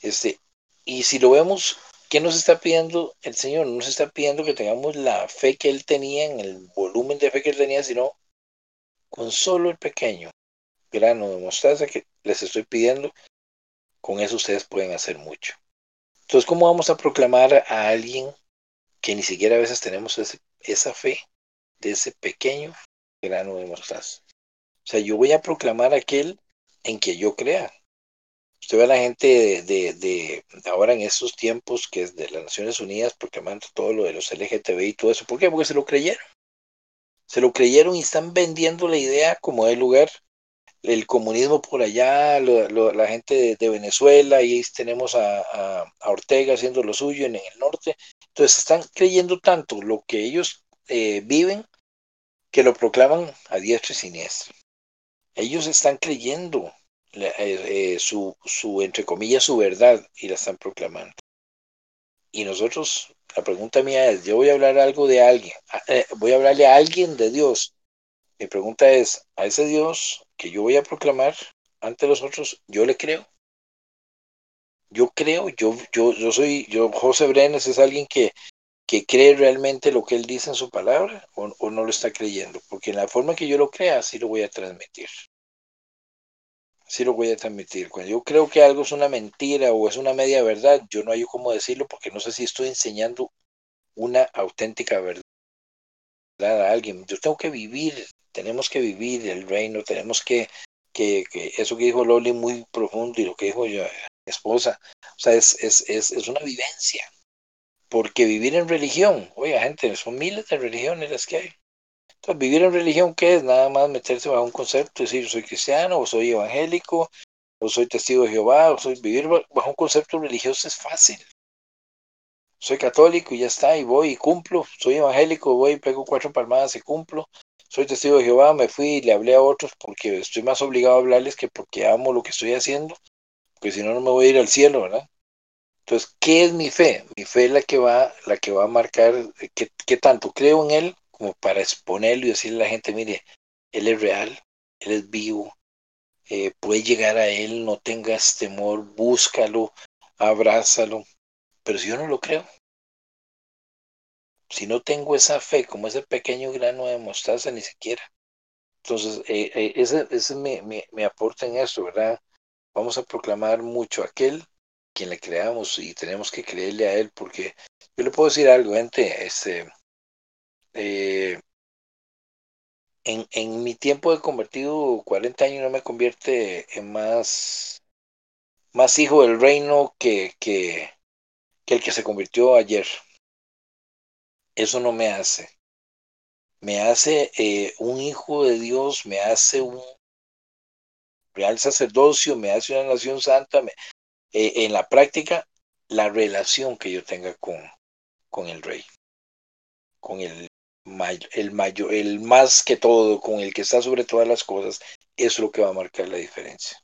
este, y si lo vemos, ¿qué nos está pidiendo el Señor? No nos está pidiendo que tengamos la fe que Él tenía, en el volumen de fe que Él tenía, sino con solo el pequeño grano de mostaza que les estoy pidiendo, con eso ustedes pueden hacer mucho. Entonces, ¿cómo vamos a proclamar a alguien que ni siquiera a veces tenemos esa fe de ese pequeño grano de mostaza? O sea, yo voy a proclamar aquel en que yo crea. Usted ve a la gente de, de, ahora en estos tiempos que es de las Naciones Unidas proclamando todo lo de los LGTB y todo eso. ¿Por qué? Porque se lo creyeron. Se lo creyeron y están vendiendo la idea como de lugar. El comunismo por allá, la gente de, Venezuela, y tenemos a, Ortega haciendo lo suyo en, el norte. Entonces están creyendo tanto lo que ellos eh, viven que lo proclaman a diestra y siniestra. Ellos están creyendo eh, eh, su, su, entre comillas, su verdad y la están proclamando. Y nosotros, la pregunta mía es, yo voy a hablar algo de alguien, eh, voy a hablarle a alguien de Dios. Mi pregunta es, a ese Dios que yo voy a proclamar ante los otros, yo le creo. Yo creo, yo, yo, yo soy, yo, José Brenes es alguien que, que cree realmente lo que él dice en su palabra o, o, no lo está creyendo, porque en la forma que yo lo crea, así lo voy a transmitir sí lo voy a transmitir. Cuando yo creo que algo es una mentira o es una media verdad, yo no hay cómo decirlo porque no sé si estoy enseñando una auténtica verdad a alguien. Yo tengo que vivir, tenemos que vivir el reino, tenemos que, que, que eso que dijo Loli muy profundo y lo que dijo yo, mi esposa, o sea, es, es, es, es una vivencia. Porque vivir en religión, oiga gente, son miles de religiones las que hay. Entonces, vivir en religión, ¿qué es? Nada más meterse bajo un concepto, decir, yo soy cristiano, o soy evangélico, o soy testigo de Jehová, o soy vivir bajo un concepto religioso es fácil. Soy católico y ya está, y voy y cumplo. Soy evangélico, voy y pego cuatro palmadas y cumplo. Soy testigo de Jehová, me fui y le hablé a otros porque estoy más obligado a hablarles que porque amo lo que estoy haciendo, porque si no, no me voy a ir al cielo, ¿verdad? Entonces, ¿qué es mi fe? Mi fe es la que va, la que va a marcar qué, qué tanto creo en él como para exponerlo y decirle a la gente, mire, Él es real, Él es vivo, eh, puede llegar a Él, no tengas temor, búscalo, abrázalo. Pero si yo no lo creo, si no tengo esa fe, como ese pequeño grano de mostaza, ni siquiera. Entonces, eh, eh, ese, ese me, me, aporta en esto, ¿verdad? Vamos a proclamar mucho a aquel quien le creamos y tenemos que creerle a él, porque yo le puedo decir algo, gente, este, eh, en, mi tiempo de convertido, 40 años no me convierte en más, más hijo del reino que, que, que el que se convirtió ayer. Eso no me hace. Me hace eh, un hijo de Dios, me hace un real sacerdocio, me hace una nación santa, me, eh, en la práctica, la relación que yo tenga con, con el rey, con el el mayor, el más que todo, con el que está sobre todas las cosas, es lo que va a marcar la diferencia.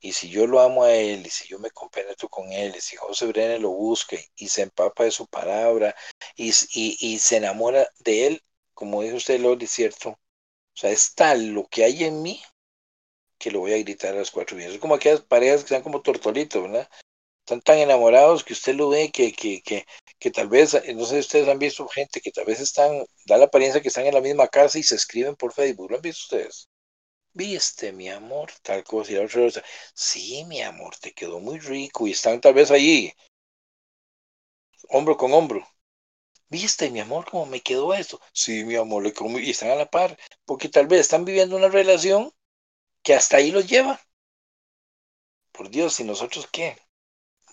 Y si yo lo amo a él, y si yo me compenetro con él, y si José Brené lo busca y se empapa de su palabra y, y, se enamora de él, como dijo usted, Loli, ¿cierto? O sea, es tal lo que hay en mí que lo voy a gritar a los cuatro vientos. Es como aquellas parejas que están como tortolitos, ¿verdad? Están tan enamorados que usted lo ve que, que, que, que tal vez, no sé si ustedes han visto gente que tal vez están, da la apariencia que están en la misma casa y se escriben por Facebook. ¿Lo han visto ustedes? Viste, mi amor, tal cosa. Y otra cosa, sí, mi amor, te quedó muy rico. Y están tal vez allí, hombro con hombro. Viste, mi amor, cómo me quedó esto. Sí, mi amor, le y están a la par. Porque tal vez están viviendo una relación que hasta ahí los lleva. Por Dios, ¿y nosotros qué?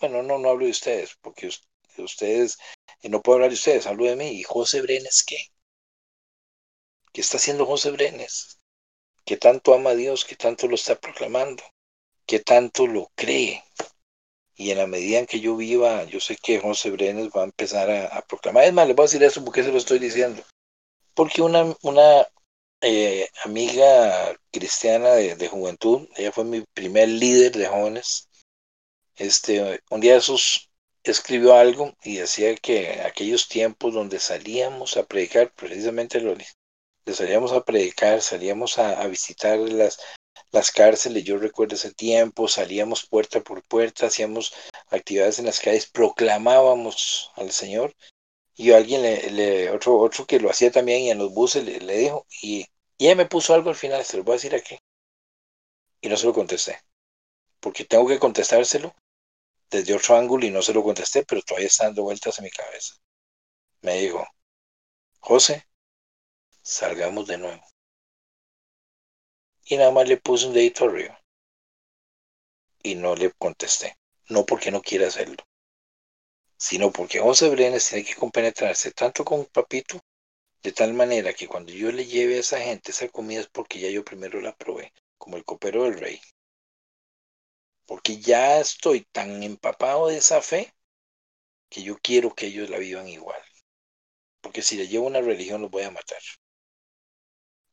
Bueno, no, no hablo de ustedes, porque ustedes, eh, no puedo hablar de ustedes, hablo de mí. ¿Y José Brenes qué? ¿Qué está haciendo José Brenes? ¿Qué tanto ama a Dios? ¿Qué tanto lo está proclamando? ¿Qué tanto lo cree? Y en la medida en que yo viva, yo sé que José Brenes va a empezar a, proclamar. Es más, les voy a decir eso porque se lo estoy diciendo. Porque una, una eh, amiga cristiana de, de, juventud, ella fue mi primer líder de jóvenes. Este, un día esos escribió algo y decía que aquellos tiempos donde salíamos a predicar, precisamente lo salíamos a predicar, salíamos a, visitar las, las cárceles, yo recuerdo ese tiempo, salíamos puerta por puerta, hacíamos actividades en las calles, proclamábamos al Señor y alguien le, otro, otro que lo hacía también y en los buses le, le dijo y, y ella me puso algo al final, se lo voy a decir aquí. Y no se lo contesté porque tengo que contestárselo desde otro ángulo y no se lo contesté, pero todavía está dando vueltas en mi cabeza. Me dijo, José, salgamos de nuevo. Y nada más le puse un dedito arriba. Y no le contesté. No porque no quiera hacerlo, sino porque José Brenes tiene que compenetrarse tanto con Papito, de tal manera que cuando yo le lleve a esa gente esa comida es porque ya yo primero la probé, como el copero del rey porque ya estoy tan empapado de esa fe que yo quiero que ellos la vivan igual. Porque si le llevo una religión los voy a matar.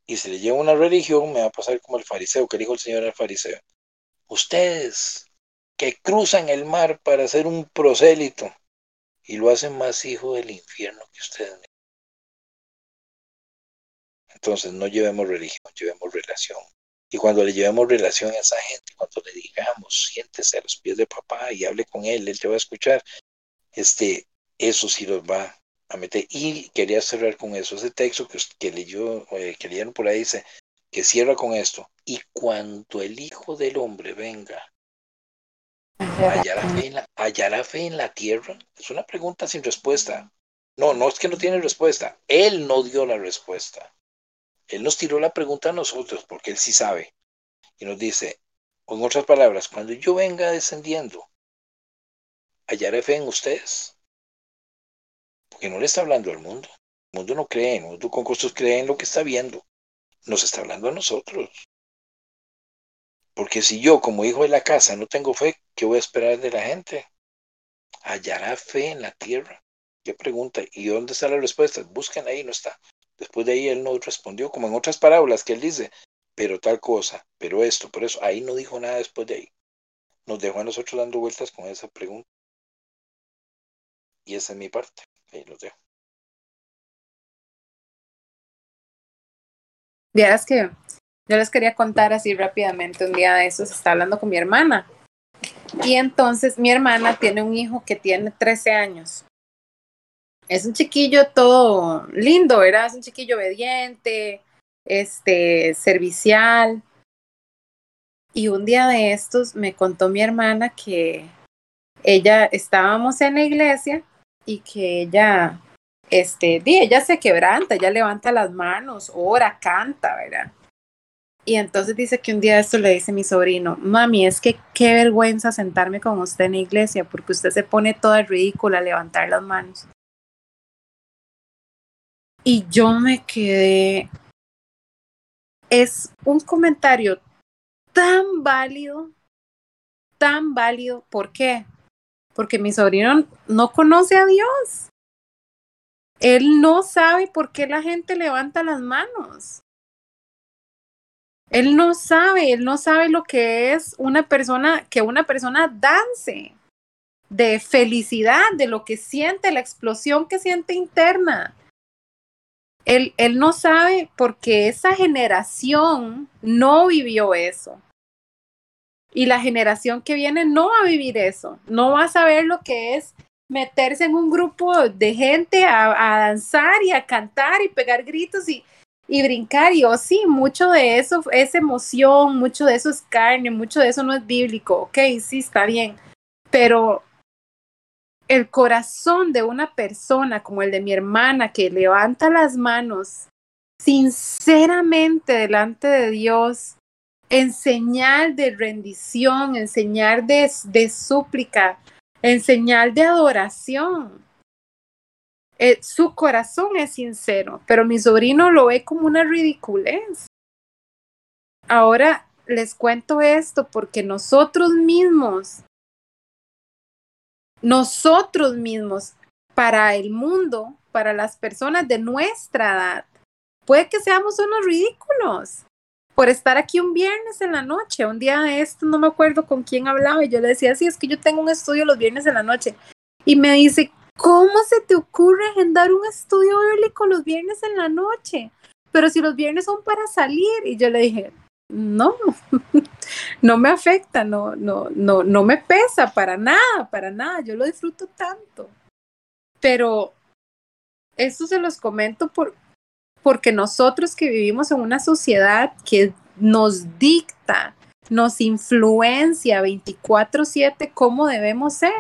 Y si le llevo una religión me va a pasar como el fariseo, que dijo el Señor al fariseo. Ustedes que cruzan el mar para ser un prosélito y lo hacen más hijo del infierno que ustedes. Entonces no llevemos religión, llevemos relación. Y cuando le llevemos relación a esa gente, cuando le digamos, siéntese a los pies de papá y hable con él, él te va a escuchar, este, eso sí los va a meter. Y quería cerrar con eso, ese texto que, leyó, eh, que leyeron por ahí dice, que cierra con esto, y cuando el Hijo del Hombre venga, ¿hallará fe, en la, ¿hallará fe en la tierra? Es una pregunta sin respuesta. No, no es que no tiene respuesta, él no dio la respuesta. Él nos tiró la pregunta a nosotros porque Él sí sabe. Y nos dice, en otras palabras, cuando yo venga descendiendo, hallaré fe en ustedes. Porque no le está hablando al mundo. El mundo no cree, el mundo con costos cree en lo que está viendo. Nos está hablando a nosotros. Porque si yo, como hijo de la casa, no tengo fe, ¿qué voy a esperar de la gente? ¿Hallará fe en la tierra? ¿Qué pregunta? ¿Y dónde está la respuesta? Busquen ahí, no está. Después de ahí él no respondió, como en otras parábolas que él dice, pero tal cosa, pero esto, por eso, ahí no dijo nada después de ahí. Nos dejó a nosotros dando vueltas con esa pregunta. Y esa es mi parte. Ahí los dejo. Vieras que yo les quería contar así rápidamente. Un día de esos estaba hablando con mi hermana. Y entonces mi hermana tiene un hijo que tiene 13 años es un chiquillo todo lindo, ¿verdad? Es un chiquillo obediente, este, servicial. Y un día de estos me contó mi hermana que ella estábamos en la iglesia y que ella, este, ella se quebranta, ella levanta las manos, ora, canta, ¿verdad? Y entonces dice que un día esto le dice mi sobrino, mami, es que qué vergüenza sentarme con usted en la iglesia porque usted se pone toda ridícula a levantar las manos. Y yo me quedé, es un comentario tan válido, tan válido. ¿Por qué? Porque mi sobrino no conoce a Dios. Él no sabe por qué la gente levanta las manos. Él no sabe, él no sabe lo que es una persona, que una persona dance de felicidad, de lo que siente, la explosión que siente interna. Él, él no sabe porque esa generación no vivió eso. Y la generación que viene no va a vivir eso, no va a saber lo que es meterse en un grupo de gente a, a danzar y a cantar y pegar gritos y, y brincar. Y oh, sí, mucho de eso es emoción, mucho de eso es carne, mucho de eso no es bíblico. Ok, sí, está bien. Pero el corazón de una persona como el de mi hermana que levanta las manos sinceramente delante de Dios en señal de rendición, en señal de, de súplica, en señal de adoración. Eh, su corazón es sincero, pero mi sobrino lo ve como una ridiculez. Ahora les cuento esto porque nosotros mismos nosotros mismos, para el mundo, para las personas de nuestra edad, puede que seamos unos ridículos por estar aquí un viernes en la noche. Un día de esto, no me acuerdo con quién hablaba, y yo le decía, sí, es que yo tengo un estudio los viernes en la noche. Y me dice, ¿cómo se te ocurre agendar un estudio bíblico los viernes en la noche? Pero si los viernes son para salir. Y yo le dije, no, *laughs* no me afecta, no, no, no, no me pesa para nada, para nada, yo lo disfruto tanto. Pero esto se los comento por, porque nosotros que vivimos en una sociedad que nos dicta, nos influencia 24/7 cómo debemos ser.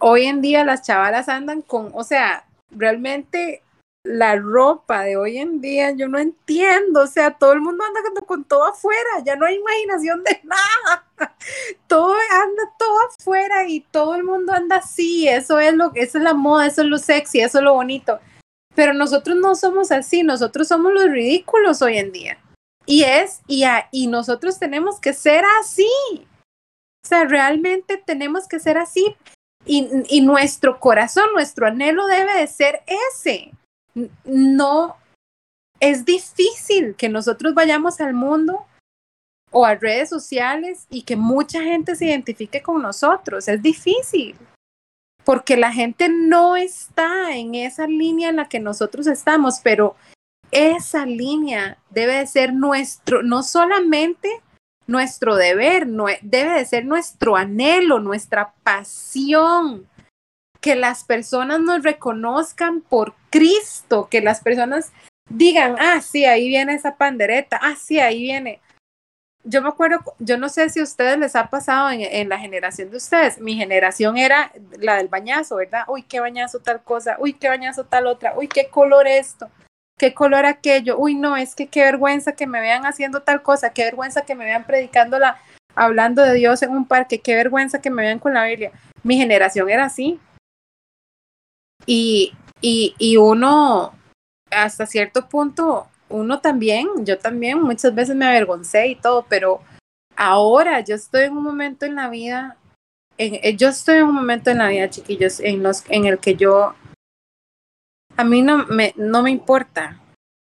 Hoy en día las chavalas andan con, o sea, realmente la ropa de hoy en día, yo no entiendo, o sea, todo el mundo anda con, todo afuera, ya no hay imaginación de *laughs* nada, todo anda todo afuera y todo el mundo anda así, eso es lo, eso es la moda, eso es lo sexy, eso es lo bonito, pero nosotros no somos así, nosotros somos los ridículos hoy en día, y es, y, y nosotros tenemos que ser así, o sea, realmente tenemos que ser así, y, y nuestro corazón, nuestro anhelo debe de ser ese, no es difícil que nosotros vayamos al mundo o a redes sociales y que mucha gente se identifique con nosotros. Es difícil porque la gente no está en esa línea en la que nosotros estamos, pero esa línea debe de ser nuestro, no solamente nuestro deber, no, debe de ser nuestro anhelo, nuestra pasión, que las personas nos reconozcan por Cristo, que las personas digan, ah, sí, ahí viene esa pandereta, ah, sí, ahí viene. Yo me acuerdo, yo no sé si a ustedes les ha pasado en, la generación de ustedes, mi generación era la del bañazo, ¿verdad? Uy, qué bañazo tal cosa, uy, qué bañazo tal otra, uy, qué color esto, qué color aquello, uy, no, es que qué vergüenza que me vean haciendo tal cosa, qué vergüenza que me vean predicando la, hablando de Dios en un parque, qué vergüenza que me vean con la Biblia. Mi generación era así, y, y, y uno, hasta cierto punto, uno también, yo también muchas veces me avergoncé y todo, pero ahora yo estoy en un momento en la vida, en, eh, yo estoy en un momento en la vida, chiquillos, en, los, en el que yo, a mí no me, no me importa.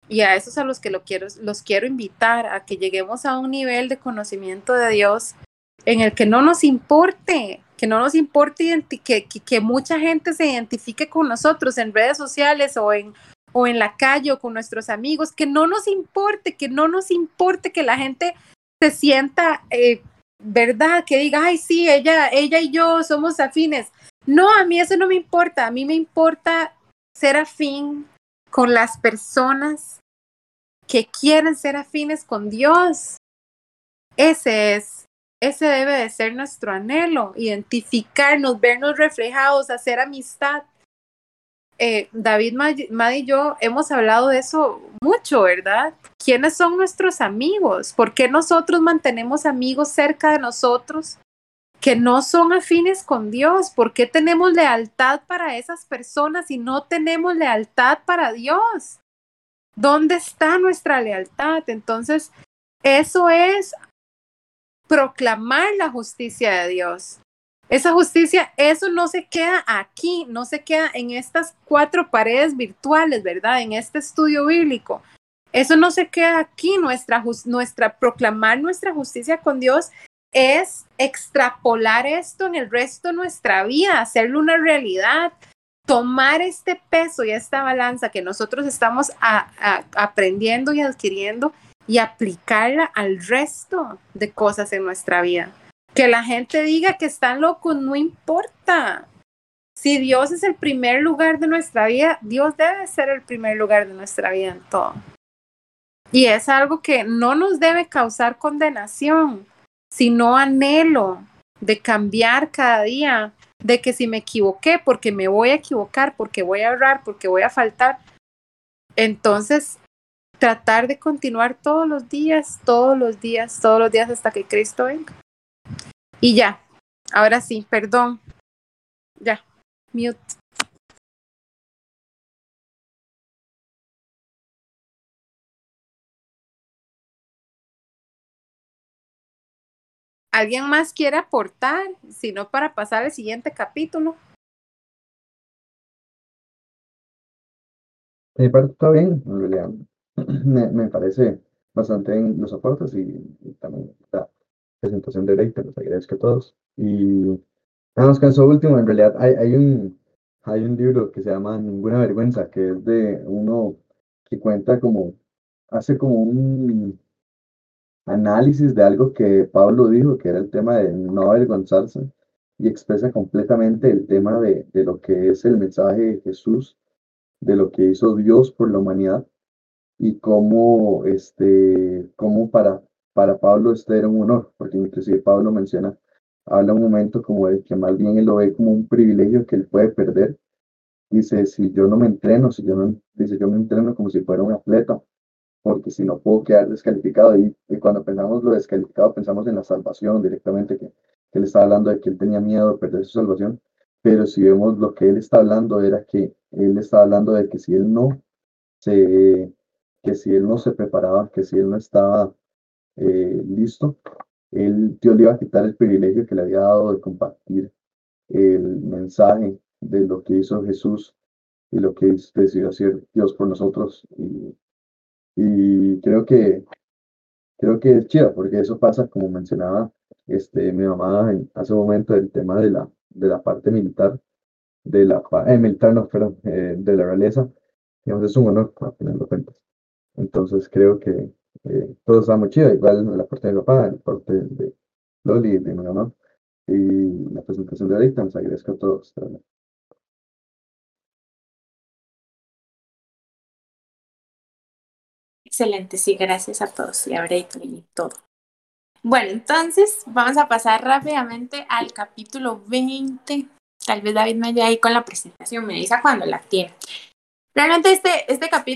Y a esos a los que lo quiero, los quiero invitar a que lleguemos a un nivel de conocimiento de Dios en el que no nos importe que no nos importe que, que, mucha gente se identifique con nosotros en redes sociales o en, o en la calle o con nuestros amigos, que no nos importe, que no nos importe que la gente se sienta, eh, ¿verdad? Que diga, ay, sí, ella, ella y yo somos afines. No, a mí eso no me importa, a mí me importa ser afín con las personas que quieren ser afines con Dios. Ese es ese debe de ser nuestro anhelo, identificarnos, vernos reflejados, hacer amistad. Eh, David, Mad y yo hemos hablado de eso mucho, ¿verdad? ¿Quiénes son nuestros amigos? ¿Por qué nosotros mantenemos amigos cerca de nosotros que no son afines con Dios? ¿Por qué tenemos lealtad para esas personas y no tenemos lealtad para Dios? ¿Dónde está nuestra lealtad? Entonces, eso es proclamar la justicia de Dios. Esa justicia, eso no se queda aquí, no se queda en estas cuatro paredes virtuales, ¿verdad? En este estudio bíblico. Eso no se queda aquí, nuestra, nuestra proclamar nuestra justicia con Dios es extrapolar esto en el resto de nuestra vida, hacerlo una realidad, tomar este peso y esta balanza que nosotros estamos aprendiendo y adquiriendo y aplicarla al resto de cosas en nuestra vida. Que la gente diga que están locos, no importa. Si Dios es el primer lugar de nuestra vida, Dios debe ser el primer lugar de nuestra vida en todo. Y es algo que no nos debe causar condenación, sino anhelo de cambiar cada día, de que si me equivoqué, porque me voy a equivocar, porque voy a errar, porque voy a faltar, entonces tratar de continuar todos los días, todos los días, todos los días hasta que Cristo venga. Y ya, ahora sí, perdón. Ya, mute. ¿Alguien más quiere aportar? Si no, para pasar al siguiente capítulo. Mi parte está bien. *clears throat* Me, me parece bastante en los aportes y, también la presentación de Break, los agradezco a todos. Y con eso último, en realidad hay, hay, un, hay un libro que se llama Ninguna Vergüenza, que es de uno que cuenta como, hace como un análisis de algo que Pablo dijo, que era el tema de no avergonzarse, y expresa completamente el tema de, de lo que es el mensaje de Jesús, de lo que hizo Dios por la humanidad, y cómo, este, cómo para, para Pablo este era un honor, porque inclusive Pablo menciona, habla un momento como de que más bien él lo ve como un privilegio que él puede perder. Dice, si yo no me entreno, si yo no, dice, yo me entreno como si fuera un atleta, porque si no puedo quedar descalificado. Y, cuando pensamos lo descalificado, pensamos en la salvación directamente, que, que él estaba hablando de que él tenía miedo de perder su salvación. Pero si vemos lo que él está hablando, era que él está hablando de que si él no se, que si él no se preparaba, que si él no estaba eh, listo, él, Dios le iba a quitar el privilegio que le había dado de compartir el mensaje de lo que hizo Jesús y lo que decidió hacer Dios por nosotros. Y y creo que, creo que es chido, porque eso pasa, como mencionaba este, mi mamá hace un momento, del tema de la, de la parte militar, de la eh, militar, no, perdón, eh, de la realeza, digamos, es un honor a tenerlo cuentas. Entonces creo que eh, todo está muy chido, igual la parte de mi papá, la parte de Loli, de mi mamá, y la presentación de ahorita, les agradezco a todos. Excelente, sí, gracias a todos y a y todo. Bueno, entonces vamos a pasar rápidamente al capítulo 20. Tal vez David me ayude ahí con la presentación, me dice cuando la tiene. Realmente este, este capítulo